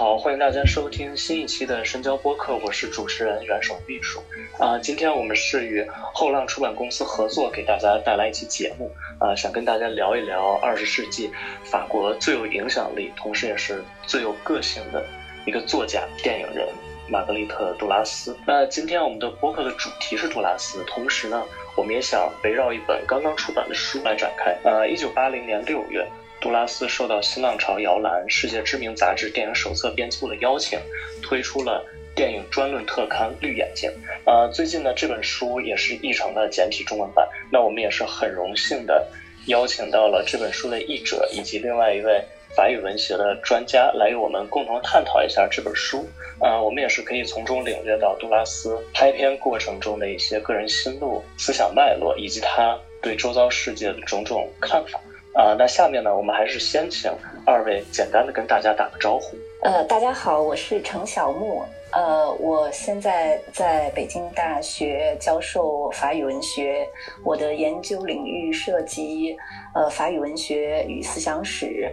好，欢迎大家收听新一期的深交播客，我是主持人袁守秘书。啊，今天我们是与后浪出版公司合作，给大家带来一期节目。啊，想跟大家聊一聊二十世纪法国最有影响力，同时也是最有个性的一个作家、电影人玛格丽特·杜拉斯。那今天我们的播客的主题是杜拉斯，同时呢，我们也想围绕一本刚刚出版的书来展开。呃，一九八零年六月。杜拉斯受到新浪潮摇篮、世界知名杂志《电影手册》编辑部的邀请，推出了电影专论特刊《绿眼睛》。呃，最近呢，这本书也是译成了简体中文版。那我们也是很荣幸的邀请到了这本书的译者以及另外一位法语文学的专家来与我们共同探讨一下这本书。啊，我们也是可以从中领略到杜拉斯拍片过程中的一些个人心路、思想脉络，以及他对周遭世界的种种看法。啊，那下面呢，我们还是先请二位简单的跟大家打个招呼。呃，大家好，我是程小木，呃，我现在在北京大学教授法语文学，我的研究领域涉及呃法语文学与思想史，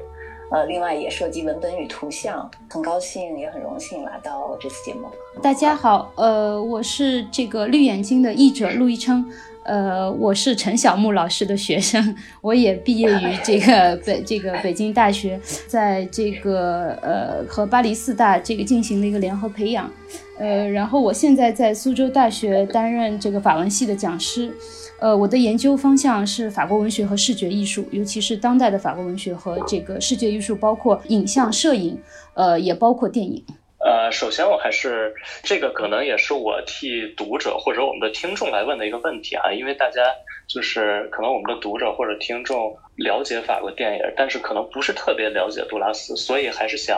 呃，另外也涉及文本与图像。很高兴，也很荣幸来到这次节目。大家好，呃，我是这个绿眼睛的译者陆一琛。呃，我是陈小木老师的学生，我也毕业于这个 北这个北京大学，在这个呃和巴黎四大这个进行了一个联合培养，呃，然后我现在在苏州大学担任这个法文系的讲师，呃，我的研究方向是法国文学和视觉艺术，尤其是当代的法国文学和这个视觉艺术，包括影像摄影，呃，也包括电影。呃，首先我还是这个可能也是我替读者或者我们的听众来问的一个问题啊，因为大家就是可能我们的读者或者听众了解法国电影，但是可能不是特别了解杜拉斯，所以还是想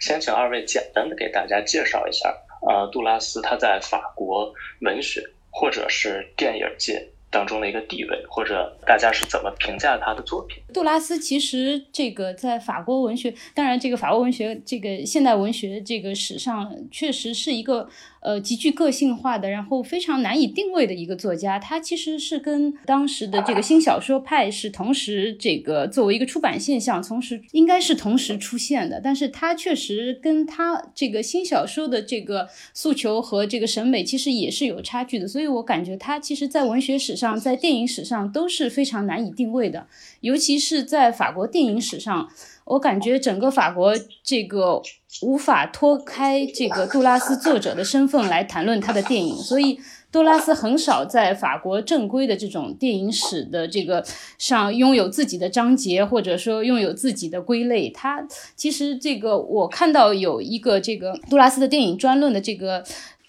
先请二位简单的给大家介绍一下呃，杜拉斯他在法国文学或者是电影界。当中的一个地位，或者大家是怎么评价他的作品？杜拉斯其实这个在法国文学，当然这个法国文学这个现代文学这个史上确实是一个。呃，极具个性化的，然后非常难以定位的一个作家，他其实是跟当时的这个新小说派是同时这个作为一个出版现象，同时应该是同时出现的。但是他确实跟他这个新小说的这个诉求和这个审美其实也是有差距的。所以我感觉他其实在文学史上，在电影史上都是非常难以定位的，尤其是在法国电影史上。我感觉整个法国这个无法脱开这个杜拉斯作者的身份来谈论他的电影，所以杜拉斯很少在法国正规的这种电影史的这个上拥有自己的章节，或者说拥有自己的归类。他其实这个我看到有一个这个杜拉斯的电影专论的这个。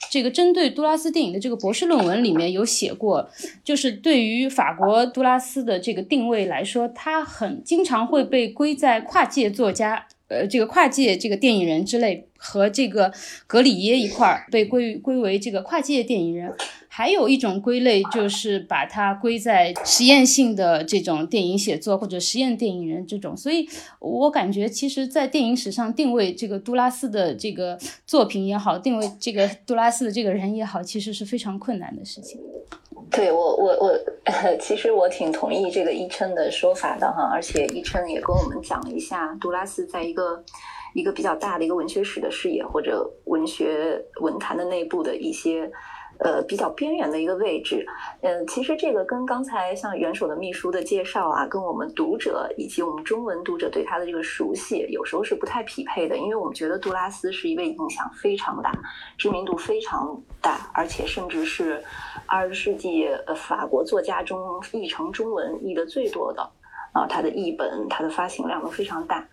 这个针对杜拉斯电影的这个博士论文里面有写过，就是对于法国杜拉斯的这个定位来说，他很经常会被归在跨界作家，呃，这个跨界这个电影人之类，和这个格里耶一块儿被归归为这个跨界电影人。还有一种归类，就是把它归在实验性的这种电影写作或者实验电影人这种。所以我感觉，其实，在电影史上定位这个杜拉斯的这个作品也好，定位这个杜拉斯的这个人也好，其实是非常困难的事情。对我，我我，其实我挺同意这个伊琛的说法的哈。而且伊琛也跟我们讲了一下杜拉斯在一个一个比较大的一个文学史的视野或者文学文坛的内部的一些。呃，比较边缘的一个位置，嗯，其实这个跟刚才像元首的秘书的介绍啊，跟我们读者以及我们中文读者对他的这个熟悉，有时候是不太匹配的。因为我们觉得杜拉斯是一位影响非常大、知名度非常大，而且甚至是二十世纪呃法国作家中译成中文译的最多的啊，他的译本、他的发行量都非常大。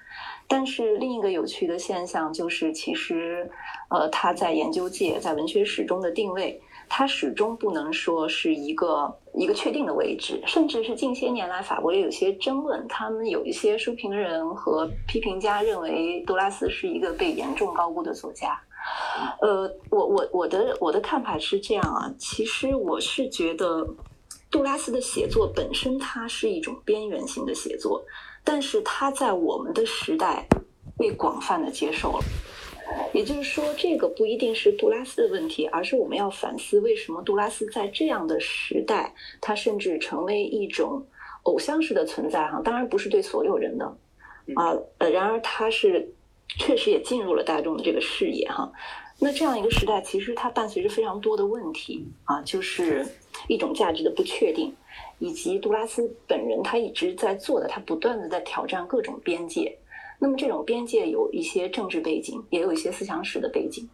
但是另一个有趣的现象就是，其实呃他在研究界、在文学史中的定位。它始终不能说是一个一个确定的位置，甚至是近些年来法国也有些争论，他们有一些书评人和批评家认为杜拉斯是一个被严重高估的作家。呃，我我我的我的看法是这样啊，其实我是觉得杜拉斯的写作本身它是一种边缘性的写作，但是他在我们的时代被广泛的接受了。也就是说，这个不一定是杜拉斯的问题，而是我们要反思为什么杜拉斯在这样的时代，他甚至成为一种偶像式的存在哈。当然不是对所有人的啊，呃，然而他是确实也进入了大众的这个视野哈。那这样一个时代，其实它伴随着非常多的问题啊，就是一种价值的不确定，以及杜拉斯本人他一直在做的，他不断的在挑战各种边界。那么这种边界有一些政治背景，也有一些思想史的背景。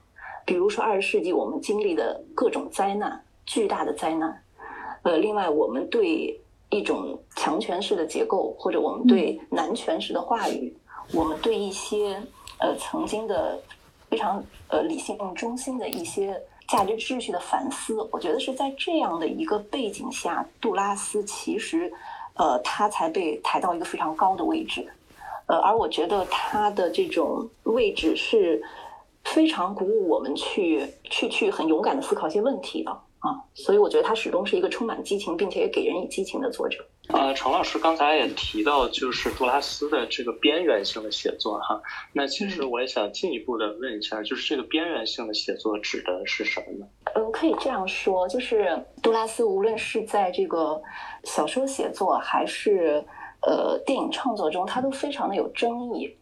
比如说二十世纪我们经历的各种灾难，巨大的灾难。呃，另外我们对一种强权式的结构，或者我们对男权式的话语，我们对一些呃曾经的非常呃理性中心的一些价值秩序的反思，我觉得是在这样的一个背景下，杜拉斯其实呃他才被抬到一个非常高的位置。呃，而我觉得他的这种位置是非常鼓舞我们去去去很勇敢的思考一些问题的啊，所以我觉得他始终是一个充满激情，并且也给人以激情的作者。呃，程老师刚才也提到，就是杜拉斯的这个边缘性的写作哈，那其实我也想进一步的问一下，就是这个边缘性的写作指的是什么呢？嗯，可以这样说，就是杜拉斯无论是在这个小说写作还是。呃，电影创作中，他都非常的有争议。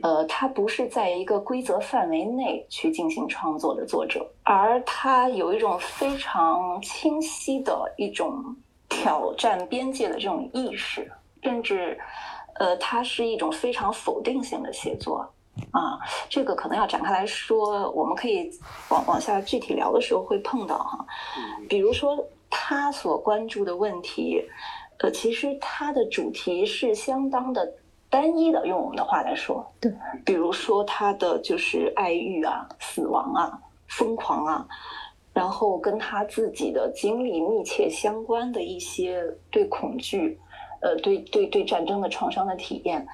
呃，他不是在一个规则范围内去进行创作的作者，而他有一种非常清晰的一种挑战边界的这种意识，甚至，呃，它是一种非常否定性的写作啊。这个可能要展开来说，我们可以往往下具体聊的时候会碰到哈。比如说，他所关注的问题。呃，其实它的主题是相当的单一的，用我们的话来说，对，比如说他的就是爱欲啊、死亡啊、疯狂啊，然后跟他自己的经历密切相关的一些对恐惧，呃，对对对战争的创伤的体验，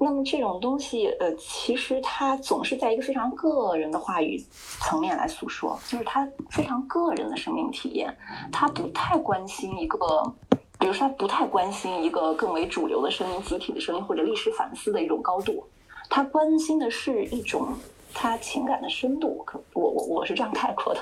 那么这种东西，呃，其实他总是在一个非常个人的话语层面来诉说，就是他非常个人的生命体验，他不太关心一个。比如说，他不太关心一个更为主流的声音、集体的声音或者历史反思的一种高度，他关心的是一种他情感的深度。可我我我是这样概括的，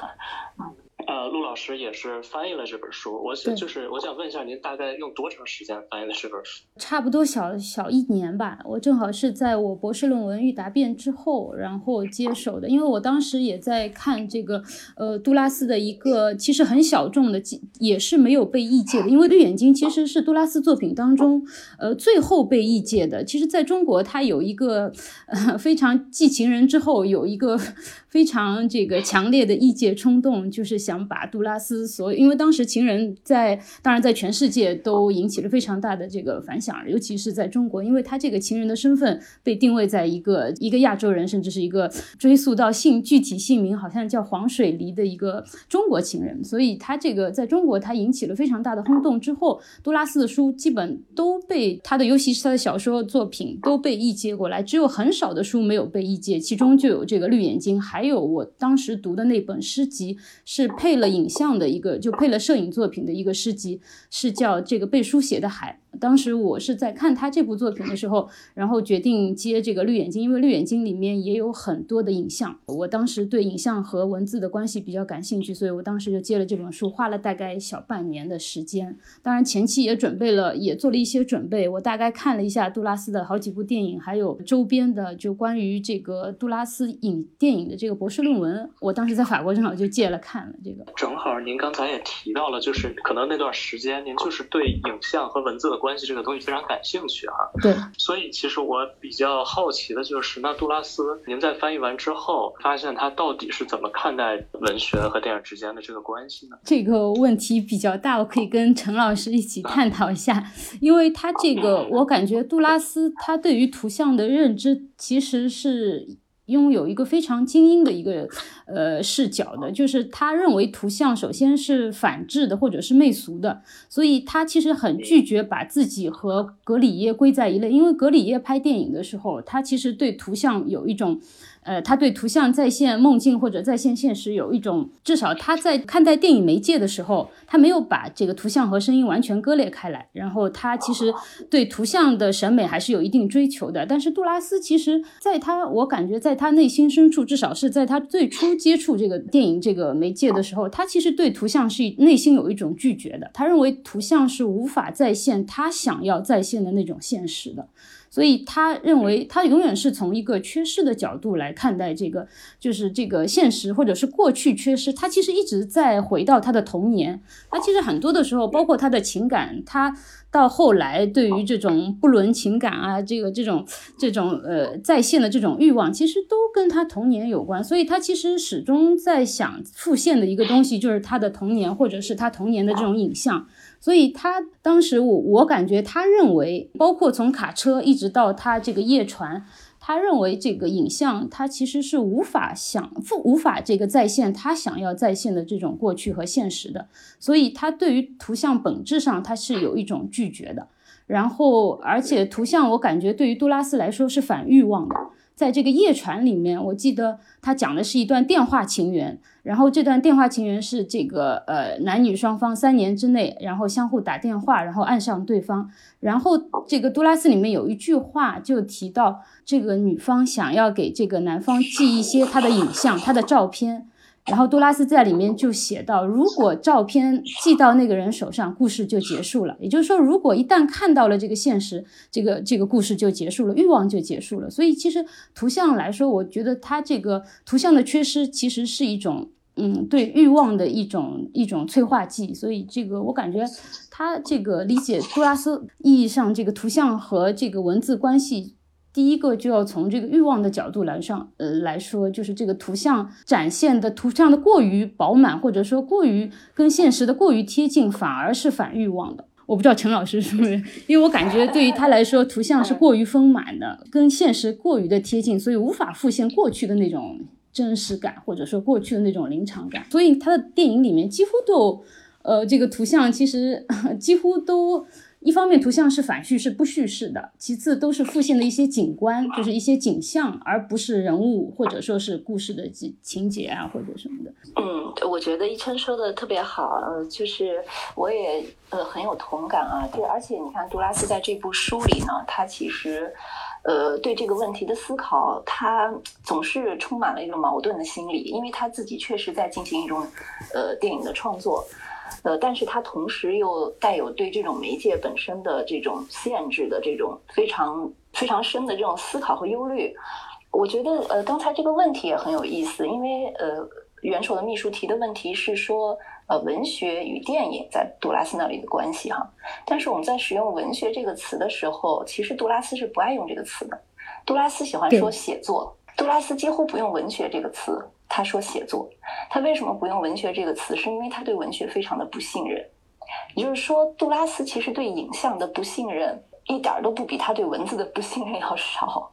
嗯。呃，陆老师也是翻译了这本书，我想就是我想问一下，您大概用多长时间翻译了这本书？差不多小小一年吧，我正好是在我博士论文预答辩之后，然后接手的，因为我当时也在看这个呃杜拉斯的一个其实很小众的，也是没有被译介的，因为绿眼睛其实是杜拉斯作品当中呃最后被译介的。其实在中国，它有一个呃非常寄情人之后有一个非常这个强烈的译介冲动，就是想。想把杜拉斯所，因为当时情人在，当然在全世界都引起了非常大的这个反响，尤其是在中国，因为他这个情人的身份被定位在一个一个亚洲人，甚至是一个追溯到姓具体姓名好像叫黄水梨的一个中国情人，所以他这个在中国他引起了非常大的轰动。之后，杜拉斯的书基本都被他的，尤其是他的小说作品都被译介过来，只有很少的书没有被译介，其中就有这个绿眼睛，还有我当时读的那本诗集是。配了影像的一个，就配了摄影作品的一个诗集，是叫这个被书写的海。当时我是在看他这部作品的时候，然后决定接这个绿眼睛，因为绿眼睛里面也有很多的影像。我当时对影像和文字的关系比较感兴趣，所以我当时就接了这本书，花了大概小半年的时间。当然前期也准备了，也做了一些准备。我大概看了一下杜拉斯的好几部电影，还有周边的就关于这个杜拉斯影电影的这个博士论文。我当时在法国正好就借了看了这个。正好您刚才也提到了，就是可能那段时间您就是对影像和文字的。关系这个东西非常感兴趣哈，对，所以其实我比较好奇的就是，那杜拉斯，您在翻译完之后，发现他到底是怎么看待文学和电影之间的这个关系呢？这个问题比较大，我可以跟陈老师一起探讨一下，因为他这个，我感觉杜拉斯他对于图像的认知其实是。拥有一个非常精英的一个呃视角的，就是他认为图像首先是反制的或者是媚俗的，所以他其实很拒绝把自己和格里耶归在一类，因为格里耶拍电影的时候，他其实对图像有一种。呃，他对图像再现梦境或者再现现实有一种，至少他在看待电影媒介的时候，他没有把这个图像和声音完全割裂开来。然后他其实对图像的审美还是有一定追求的。但是杜拉斯其实在他，我感觉在他内心深处，至少是在他最初接触这个电影这个媒介的时候，他其实对图像是内心有一种拒绝的。他认为图像是无法再现他想要再现的那种现实的。所以他认为，他永远是从一个缺失的角度来看待这个，就是这个现实或者是过去缺失。他其实一直在回到他的童年。他其实很多的时候，包括他的情感，他到后来对于这种不伦情感啊，这个这种这种呃在线的这种欲望，其实都跟他童年有关。所以他其实始终在想复现的一个东西，就是他的童年，或者是他童年的这种影像。所以他当时，我我感觉他认为，包括从卡车一直到他这个夜船，他认为这个影像，他其实是无法想无法这个再现他想要再现的这种过去和现实的。所以他对于图像本质上他是有一种拒绝的。然后，而且图像我感觉对于杜拉斯来说是反欲望的。在这个夜船里面，我记得他讲的是一段电话情缘，然后这段电话情缘是这个呃男女双方三年之内，然后相互打电话，然后爱上对方，然后这个杜拉斯里面有一句话就提到，这个女方想要给这个男方寄一些她的影像，她的照片。然后杜拉斯在里面就写到，如果照片寄到那个人手上，故事就结束了。也就是说，如果一旦看到了这个现实，这个这个故事就结束了，欲望就结束了。所以，其实图像来说，我觉得它这个图像的缺失，其实是一种，嗯，对欲望的一种一种催化剂。所以，这个我感觉，他这个理解杜拉斯意义上这个图像和这个文字关系。第一个就要从这个欲望的角度来上，呃来说，就是这个图像展现的图像的过于饱满，或者说过于跟现实的过于贴近，反而是反欲望的。我不知道陈老师是不是，因为我感觉对于他来说，图像是过于丰满的，跟现实过于的贴近，所以无法复现过去的那种真实感，或者说过去的那种临场感。所以他的电影里面几乎都，呃，这个图像其实 几乎都。一方面，图像是反叙事不叙事的；其次，都是复现的一些景观，就是一些景象，而不是人物或者说是故事的情情节啊，或者什么的。嗯，我觉得一琛说的特别好，呃，就是我也呃很有同感啊。对，而且你看杜拉斯在这部书里呢，他其实呃对这个问题的思考，他总是充满了一种矛盾的心理，因为他自己确实在进行一种呃电影的创作。呃，但是它同时又带有对这种媒介本身的这种限制的这种非常非常深的这种思考和忧虑。我觉得，呃，刚才这个问题也很有意思，因为呃，元首的秘书提的问题是说，呃，文学与电影在杜拉斯那里的关系哈。但是我们在使用“文学”这个词的时候，其实杜拉斯是不爱用这个词的。杜拉斯喜欢说写作，杜拉斯几乎不用“文学”这个词。他说写作，他为什么不用文学这个词？是因为他对文学非常的不信任。也就是说，杜拉斯其实对影像的不信任一点都不比他对文字的不信任要少。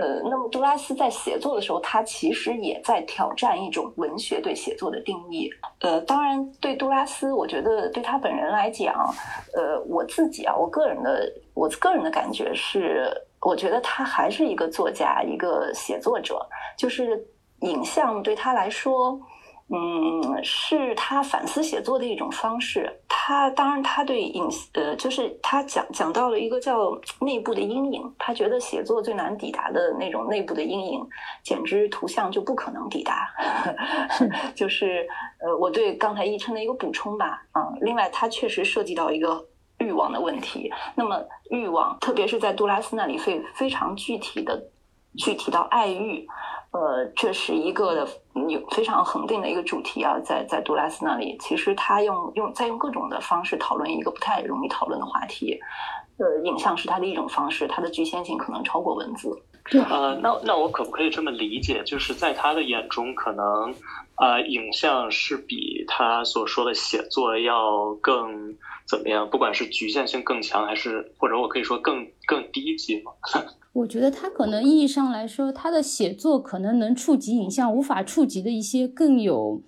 呃，那么杜拉斯在写作的时候，他其实也在挑战一种文学对写作的定义。呃，当然，对杜拉斯，我觉得对他本人来讲，呃，我自己啊，我个人的我个人的感觉是，我觉得他还是一个作家，一个写作者，就是。影像对他来说，嗯，是他反思写作的一种方式。他当然，他对影呃，就是他讲讲到了一个叫内部的阴影。他觉得写作最难抵达的那种内部的阴影，简直图像就不可能抵达。就是呃，我对刚才一琛的一个补充吧。啊，另外，他确实涉及到一个欲望的问题。那么，欲望，特别是在杜拉斯那里，非非常具体的具体到爱欲。呃，这是一个有非常恒定的一个主题啊，在在杜拉斯那里，其实他用用在用各种的方式讨论一个不太容易讨论的话题。呃，影像是他的一种方式，它的局限性可能超过文字。呃，那那我可不可以这么理解，就是在他的眼中，可能呃，影像是比他所说的写作要更怎么样？不管是局限性更强，还是或者我可以说更更低级吗？我觉得他可能意义上来说，他的写作可能能触及影像无法触及的一些更有。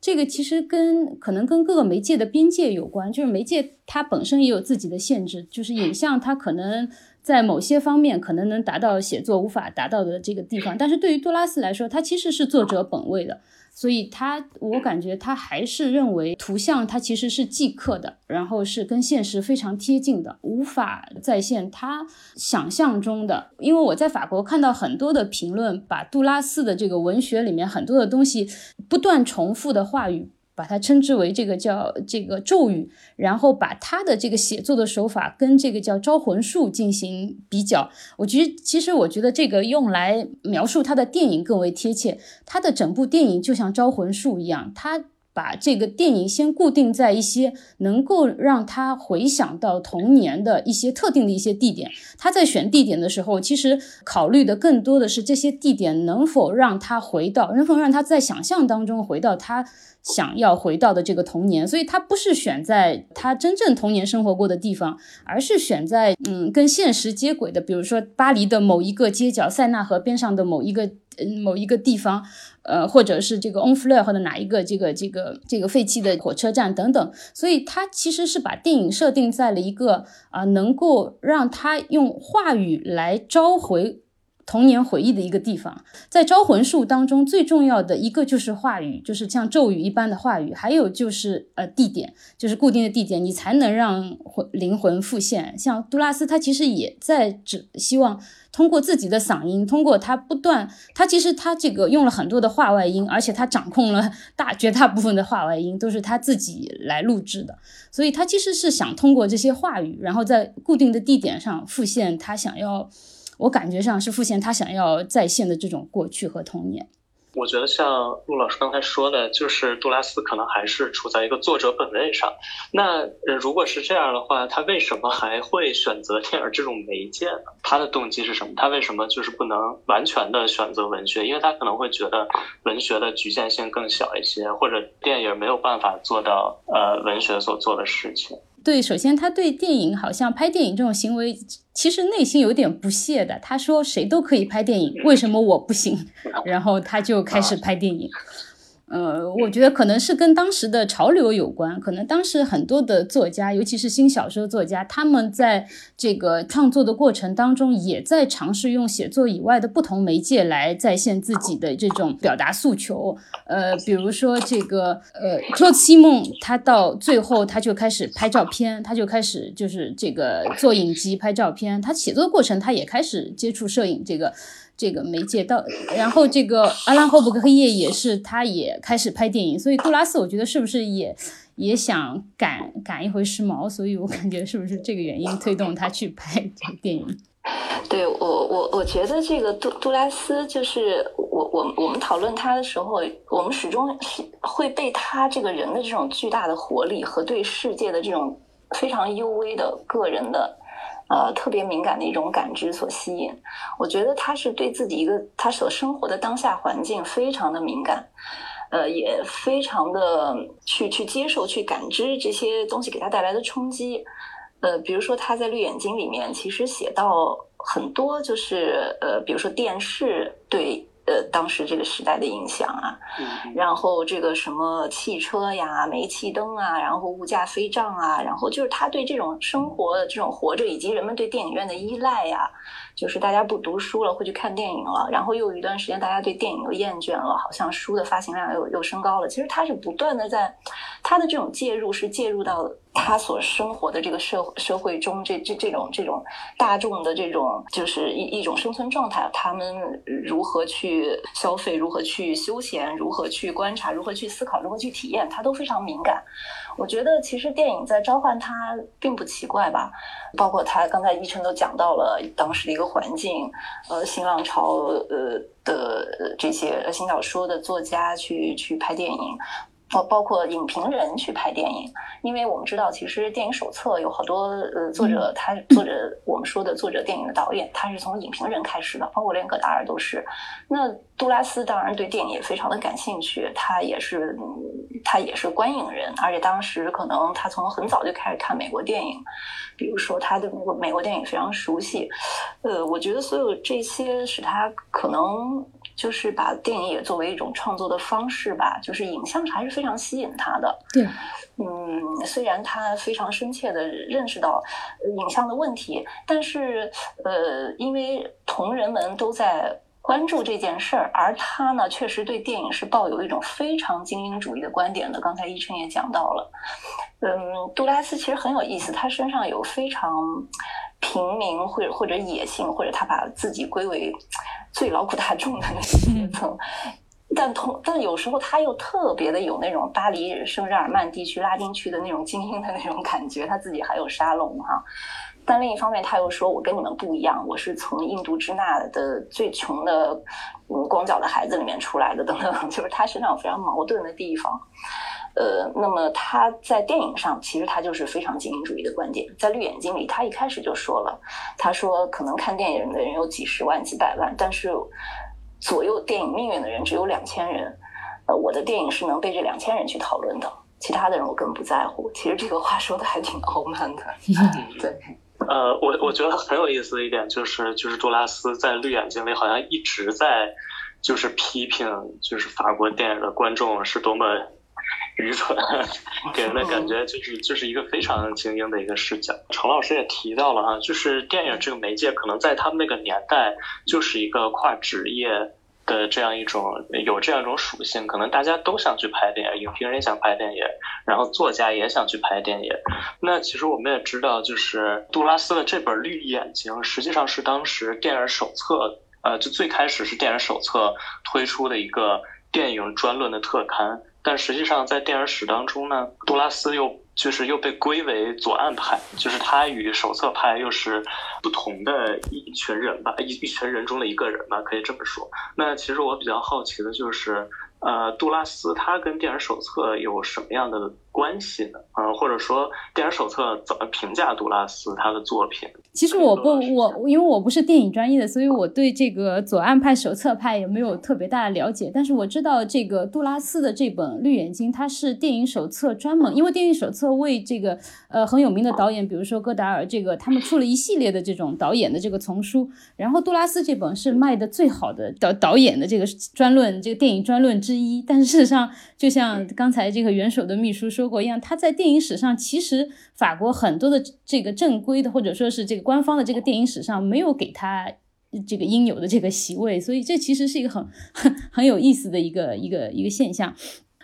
这个其实跟可能跟各个媒介的边界有关，就是媒介它本身也有自己的限制，就是影像它可能在某些方面可能能达到写作无法达到的这个地方，但是对于杜拉斯来说，他其实是作者本位的。所以他，我感觉他还是认为图像它其实是即刻的，然后是跟现实非常贴近的，无法再现他想象中的。因为我在法国看到很多的评论，把杜拉斯的这个文学里面很多的东西不断重复的话语。把它称之为这个叫这个咒语，然后把他的这个写作的手法跟这个叫招魂术进行比较。我觉得其实我觉得这个用来描述他的电影更为贴切。他的整部电影就像招魂术一样，他把这个电影先固定在一些能够让他回想到童年的一些特定的一些地点。他在选地点的时候，其实考虑的更多的是这些地点能否让他回到，能否让他在想象当中回到他。想要回到的这个童年，所以他不是选在他真正童年生活过的地方，而是选在嗯跟现实接轨的，比如说巴黎的某一个街角、塞纳河边上的某一个嗯某一个地方，呃，或者是这个 On Fleur 或者哪一个这个这个这个废弃的火车站等等。所以他其实是把电影设定在了一个啊能够让他用话语来召回。童年回忆的一个地方，在招魂术当中，最重要的一个就是话语，就是像咒语一般的话语，还有就是呃地点，就是固定的地点，你才能让魂灵魂复现。像杜拉斯，他其实也在只希望通过自己的嗓音，通过他不断，他其实他这个用了很多的话外音，而且他掌控了大绝大部分的话外音都是他自己来录制的，所以他其实是想通过这些话语，然后在固定的地点上复现他想要。我感觉上是复现他想要再现的这种过去和童年。我觉得像陆老师刚才说的，就是杜拉斯可能还是处在一个作者本位上。那如果是这样的话，他为什么还会选择电影这种媒介呢？他的动机是什么？他为什么就是不能完全的选择文学？因为他可能会觉得文学的局限性更小一些，或者电影没有办法做到呃文学所做的事情。对，首先他对电影好像拍电影这种行为，其实内心有点不屑的。他说：“谁都可以拍电影，为什么我不行？” 然后他就开始拍电影。呃，我觉得可能是跟当时的潮流有关。可能当时很多的作家，尤其是新小说作家，他们在这个创作的过程当中，也在尝试用写作以外的不同媒介来再现自己的这种表达诉求。呃，比如说这个呃，托西梦，他到最后他就开始拍照片，他就开始就是这个做影集拍照片。他写作过程，他也开始接触摄影这个。这个媒介到，然后这个阿兰·霍布克黑夜也是，他也开始拍电影，所以杜拉斯我觉得是不是也也想赶赶一回时髦，所以我感觉是不是这个原因推动他去拍这个电影？对我我我觉得这个杜杜拉斯就是我我我们讨论他的时候，我们始终是会被他这个人的这种巨大的活力和对世界的这种非常幽微的个人的。呃，特别敏感的一种感知所吸引，我觉得他是对自己一个他所生活的当下环境非常的敏感，呃，也非常的去去接受、去感知这些东西给他带来的冲击。呃，比如说他在《绿眼睛》里面，其实写到很多，就是呃，比如说电视对。呃，当时这个时代的影响啊，然后这个什么汽车呀、煤气灯啊，然后物价飞涨啊，然后就是他对这种生活的这种活着，以及人们对电影院的依赖呀。就是大家不读书了，会去看电影了，然后又有一段时间，大家对电影又厌倦了，好像书的发行量又又升高了。其实他是不断的在，他的这种介入是介入到他所生活的这个社社会中，这这这种这种大众的这种就是一一种生存状态，他们如何去消费，如何去休闲，如何去观察，如何去思考，如何去体验，他都非常敏感。我觉得其实电影在召唤他并不奇怪吧，包括他刚才一晨都讲到了当时的一个环境，呃，新浪潮呃的这些新小说的作家去去拍电影，包包括影评人去拍电影，因为我们知道，其实电影手册有好多呃作者，他作者我们说的作者电影的导演，他是从影评人开始的，包括连戈达尔都是。那杜拉斯当然对电影也非常的感兴趣，他也是他也是观影人，而且当时可能他从很早就开始看美国电影，比如说他对美国美国电影非常熟悉。呃，我觉得所有这些使他可能。就是把电影也作为一种创作的方式吧，就是影像还是非常吸引他的。对，嗯，虽然他非常深切的认识到影像的问题，但是呃，因为同人们都在关注这件事儿，而他呢，确实对电影是抱有一种非常精英主义的观点的。刚才依晨也讲到了，嗯，杜拉斯其实很有意思，他身上有非常平民或者或者野性，或者他把自己归为。最劳苦大众的那 个阶层，但同但有时候他又特别的有那种巴黎圣日耳曼地区拉丁区的那种精英的那种感觉，他自己还有沙龙哈。但另一方面，他又说我跟你们不一样，我是从印度支那的最穷的嗯光脚的孩子里面出来的，等等，就是他身上有非常矛盾的地方。呃，那么他在电影上其实他就是非常精英主义的观点，在《绿眼睛》里，他一开始就说了，他说可能看电影的人有几十万、几百万，但是左右电影命运的人只有两千人。呃，我的电影是能被这两千人去讨论的，其他的人我根本不在乎。其实这个话说的还挺傲慢的。对，呃，我我觉得很有意思的一点就是，就是杜拉斯在《绿眼睛》里好像一直在就是批评，就是法国电影的观众是多么。愚蠢，给人的感觉就是就是一个非常精英的一个视角。程老师也提到了啊，就是电影这个媒介可能在他们那个年代就是一个跨职业的这样一种有这样一种属性，可能大家都想去拍电影，影评人想拍电影，然后作家也想去拍电影。那其实我们也知道，就是杜拉斯的这本《绿眼睛》实际上是当时电影手册，呃，就最开始是电影手册推出的一个电影专论的特刊。但实际上，在电影史当中呢，杜拉斯又就是又被归为左岸派，就是他与手册派又是不同的一群人吧，一一群人中的一个人吧，可以这么说。那其实我比较好奇的就是，呃，杜拉斯他跟电影手册有什么样的？关系的，嗯，或者说电影手册怎么评价杜拉斯他的作品？其实我不，我因为我不是电影专业的，所以我对这个左岸派、手册派也没有特别大的了解。但是我知道这个杜拉斯的这本《绿眼睛》，它是电影手册专门，因为电影手册为这个呃很有名的导演，比如说戈达尔，这个他们出了一系列的这种导演的这个丛书。然后杜拉斯这本是卖的最好的导导演的这个专论，这个电影专论之一。但是事实上，就像刚才这个元首的秘书说。说过一样，他在电影史上，其实法国很多的这个正规的或者说是这个官方的这个电影史上，没有给他这个应有的这个席位，所以这其实是一个很很 很有意思的一个一个一个现象。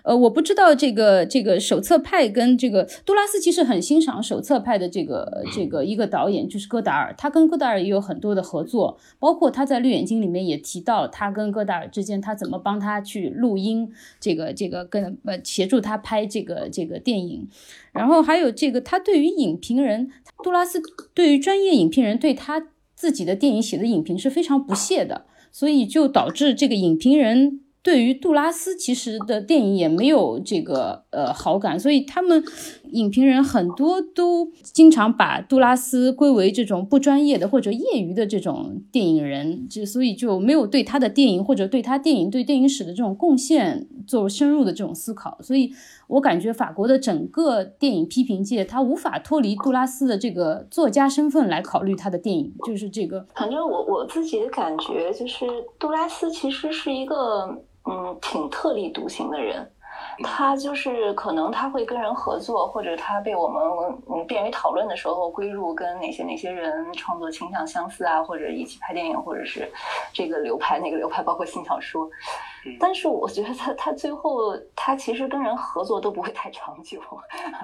呃，我不知道这个这个手册派跟这个杜拉斯其实很欣赏手册派的这个这个一个导演，就是戈达尔。他跟戈达尔也有很多的合作，包括他在《绿眼睛》里面也提到他跟戈达尔之间，他怎么帮他去录音，这个这个跟呃协助他拍这个这个电影。然后还有这个他对于影评人，杜拉斯对于专业影评人对他自己的电影写的影评是非常不屑的，所以就导致这个影评人。对于杜拉斯，其实的电影也没有这个呃好感，所以他们影评人很多都经常把杜拉斯归为这种不专业的或者业余的这种电影人，就所以就没有对他的电影或者对他电影对电影史的这种贡献做深入的这种思考。所以我感觉法国的整个电影批评界，他无法脱离杜拉斯的这个作家身份来考虑他的电影，就是这个。反正我我自己的感觉就是，杜拉斯其实是一个。嗯，挺特立独行的人，他就是可能他会跟人合作，或者他被我们嗯便于讨论的时候归入跟哪些哪些人创作倾向相似啊，或者一起拍电影，或者是这个流派那个流派，包括新小说。但是我觉得他他最后他其实跟人合作都不会太长久。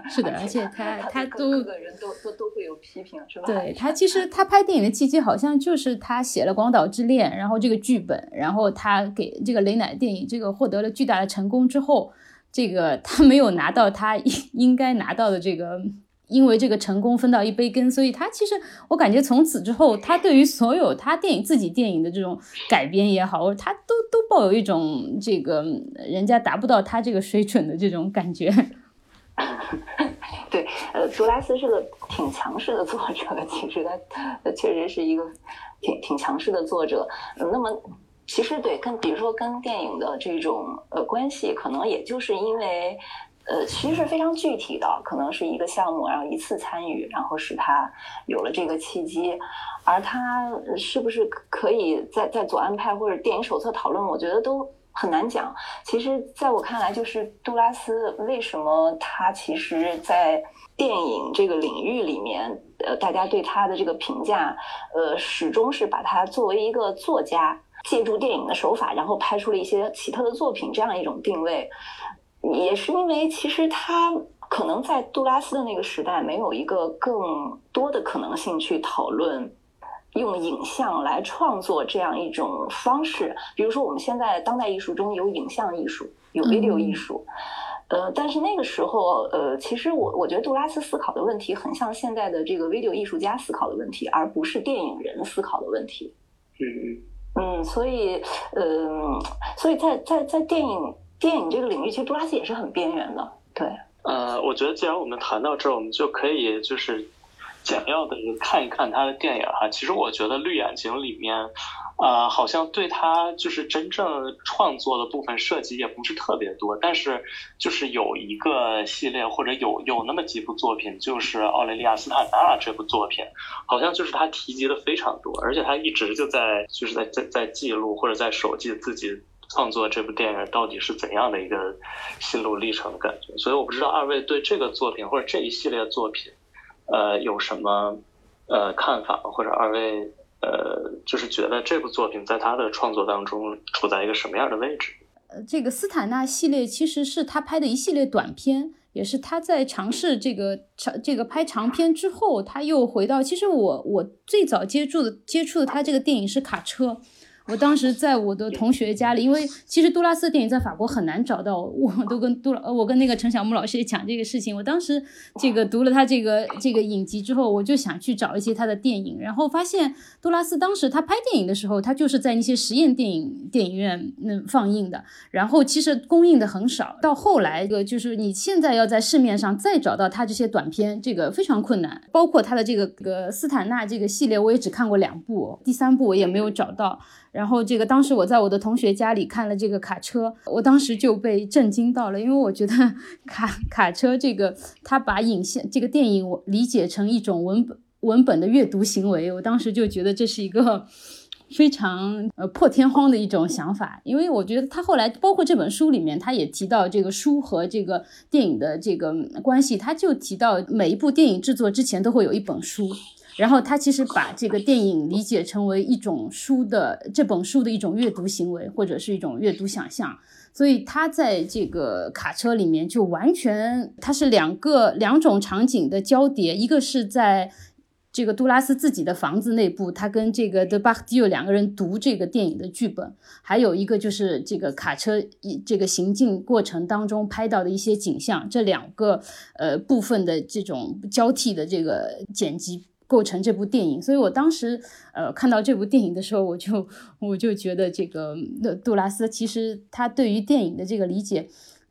是的，而且他他都各个人都都都会有批评，是吧？对他其实他拍电影的契机好像就是他写了《广岛之恋》，然后这个剧本，然后他给这个雷乃电影这个获得了巨大的成功之后，这个他没有拿到他应应该拿到的这个因为这个成功分到一杯羹，所以他其实我感觉从此之后，他对于所有他电影自己电影的这种改编也好，他都都抱有一种这个人家达不到他这个水准的这种感觉。对，呃，杜拉斯是个挺强势的作者，其实他确实是一个挺挺强势的作者。那么，其实对跟比如说跟电影的这种呃关系，可能也就是因为呃，其实是非常具体的，可能是一个项目，然后一次参与，然后使他有了这个契机。而他是不是可以在在左岸派或者电影手册讨论，我觉得都。很难讲。其实，在我看来，就是杜拉斯为什么他其实，在电影这个领域里面，呃，大家对他的这个评价，呃，始终是把他作为一个作家，借助电影的手法，然后拍出了一些奇特的作品这样一种定位，也是因为其实他可能在杜拉斯的那个时代，没有一个更多的可能性去讨论。用影像来创作这样一种方式，比如说我们现在当代艺术中有影像艺术，有 video 艺术，呃，但是那个时候，呃，其实我我觉得杜拉斯思考的问题很像现在的这个 video 艺术家思考的问题，而不是电影人思考的问题。嗯嗯，嗯所以，嗯，所以在在在电影电影这个领域，其实杜拉斯也是很边缘的。对，呃，我觉得既然我们谈到这儿，我们就可以就是。简要的看一看他的电影哈，其实我觉得《绿眼睛》里面，啊，好像对他就是真正创作的部分涉及也不是特别多，但是就是有一个系列或者有有那么几部作品，就是奥雷利亚斯坦纳这部作品，好像就是他提及的非常多，而且他一直就在就是在在在记录或者在手记自己创作这部电影到底是怎样的一个心路历程的感觉，所以我不知道二位对这个作品或者这一系列作品。呃，有什么呃看法，或者二位呃，就是觉得这部作品在他的创作当中处在一个什么样的位置？呃，这个斯坦纳系列其实是他拍的一系列短片，也是他在尝试这个长这个拍长片之后，他又回到。其实我我最早接触的接触的他这个电影是卡车。我当时在我的同学家里，因为其实杜拉斯的电影在法国很难找到，我都跟杜呃，我跟那个陈小木老师也讲这个事情。我当时这个读了他这个这个影集之后，我就想去找一些他的电影，然后发现杜拉斯当时他拍电影的时候，他就是在那些实验电影电影院那放映的，然后其实供应的很少。到后来，个就是你现在要在市面上再找到他这些短片，这个非常困难。包括他的这个个斯坦纳这个系列，我也只看过两部，第三部我也没有找到。然后这个当时我在我的同学家里看了这个卡车，我当时就被震惊到了，因为我觉得 卡卡车这个他把影像这个电影我理解成一种文本文本的阅读行为，我当时就觉得这是一个 非常呃破天荒的一种想法，因为我觉得他后来包括这本书里面他也提到这个书和这个电影的这个关系，他就提到每一部电影制作之前都会有一本书。然后他其实把这个电影理解成为一种书的这本书的一种阅读行为，或者是一种阅读想象。所以他在这个卡车里面就完全，它是两个两种场景的交叠，一个是在这个杜拉斯自己的房子内部，他跟这个德巴迪奥两个人读这个电影的剧本；还有一个就是这个卡车一这个行进过程当中拍到的一些景象，这两个呃部分的这种交替的这个剪辑。构成这部电影，所以我当时呃看到这部电影的时候，我就我就觉得这个杜拉斯其实他对于电影的这个理解。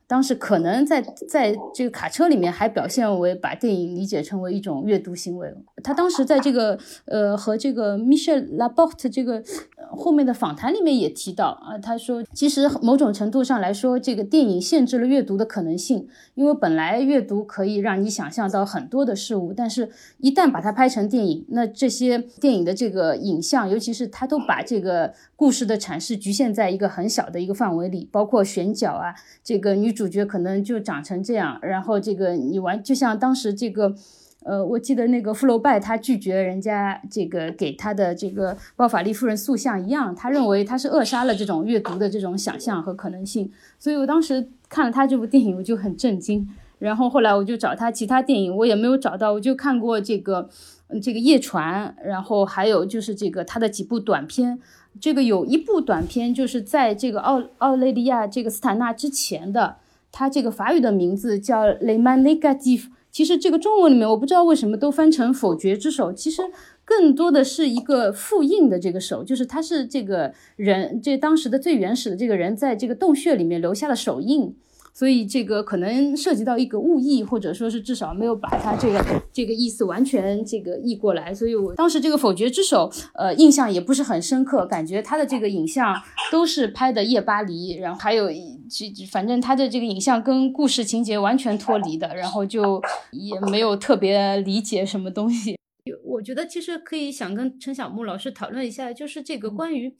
当时可能在在这个卡车里面还表现为把电影理解成为一种阅读行为。他当时在这个呃和这个 Michel Laporte 这个后面的访谈里面也提到啊，他说其实某种程度上来说，这个电影限制了阅读的可能性，因为本来阅读可以让你想象到很多的事物，但是一旦把它拍成电影，那这些电影的这个影像，尤其是他都把这个故事的阐释局限在一个很小的一个范围里，包括选角啊，这个女。主角可能就长成这样，然后这个你完就像当时这个，呃，我记得那个富楼拜他拒绝人家这个给他的这个包法利夫人塑像一样，他认为他是扼杀了这种阅读的这种想象和可能性。所以我当时看了他这部电影，我就很震惊。然后后来我就找他其他电影，我也没有找到，我就看过这个这个夜船，然后还有就是这个他的几部短片。这个有一部短片就是在这个奥奥雷利亚这个斯坦纳之前的。它这个法语的名字叫 Le Man Negatif，其实这个中文里面我不知道为什么都翻成否决之手，其实更多的是一个复印的这个手，就是它是这个人，这当时的最原始的这个人在这个洞穴里面留下了手印。所以这个可能涉及到一个误译，或者说是至少没有把它这个这个意思完全这个译过来。所以我当时这个否决之手，呃，印象也不是很深刻，感觉他的这个影像都是拍的夜巴黎，然后还有这反正他的这个影像跟故事情节完全脱离的，然后就也没有特别理解什么东西。我觉得其实可以想跟陈小木老师讨论一下，就是这个关于。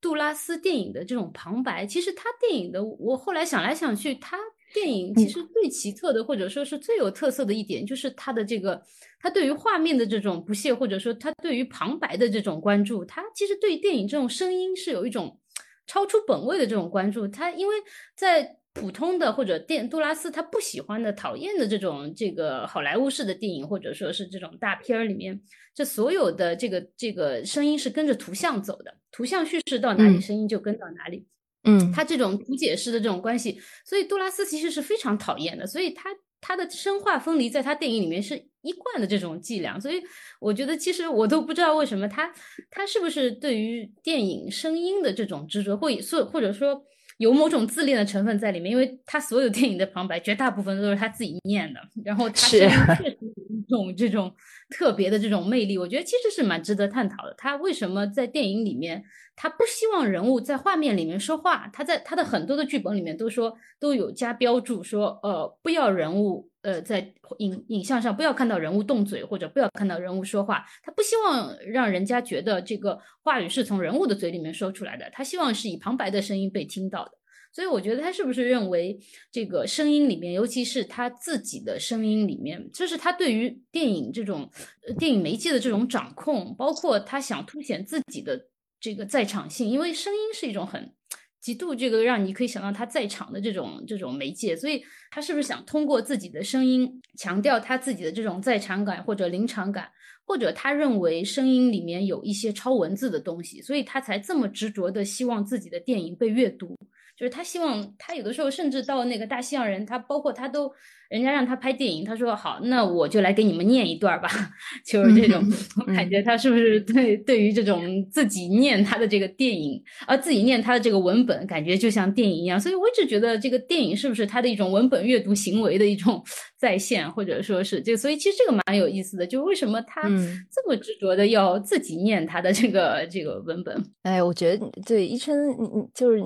杜拉斯电影的这种旁白，其实他电影的，我后来想来想去，他电影其实最奇特的，或者说是最有特色的一点，就是他的这个，他对于画面的这种不屑，或者说他对于旁白的这种关注，他其实对电影这种声音是有一种超出本位的这种关注。他因为在普通的或者电杜拉斯他不喜欢的、讨厌的这种这个好莱坞式的电影，或者说是这种大片儿里面，这所有的这个这个声音是跟着图像走的，图像叙事到哪里，声音就跟到哪里。嗯，他这种图解式的这种关系，所以杜拉斯其实是非常讨厌的。所以他他的生化分离在他电影里面是一贯的这种伎俩。所以我觉得其实我都不知道为什么他他是不是对于电影声音的这种执着，或或或者说。有某种自恋的成分在里面，因为他所有电影的旁白绝大部分都是他自己念的，然后他 确实有一种这种特别的这种魅力，我觉得其实是蛮值得探讨的。他为什么在电影里面，他不希望人物在画面里面说话？他在他的很多的剧本里面都说都有加标注说，呃，不要人物。呃，在影影像上不要看到人物动嘴，或者不要看到人物说话。他不希望让人家觉得这个话语是从人物的嘴里面说出来的，他希望是以旁白的声音被听到的。所以我觉得他是不是认为这个声音里面，尤其是他自己的声音里面，这是他对于电影这种电影媒介的这种掌控，包括他想凸显自己的这个在场性，因为声音是一种很。极度这个让你可以想到他在场的这种这种媒介，所以他是不是想通过自己的声音强调他自己的这种在场感或者临场感，或者他认为声音里面有一些超文字的东西，所以他才这么执着的希望自己的电影被阅读。就是他希望他有的时候甚至到那个大西洋人，他包括他都。人家让他拍电影，他说好，那我就来给你们念一段吧，就是这种，我感觉他是不是对对于这种自己念他的这个电影，啊自己念他的这个文本，感觉就像电影一样，所以我一直觉得这个电影是不是他的一种文本阅读行为的一种 再现，或者说是这，所以其实这个蛮有意思的，就为什么他这么执着的要自己念他的这个这个文本？哎，我觉得对一琛，你你就是。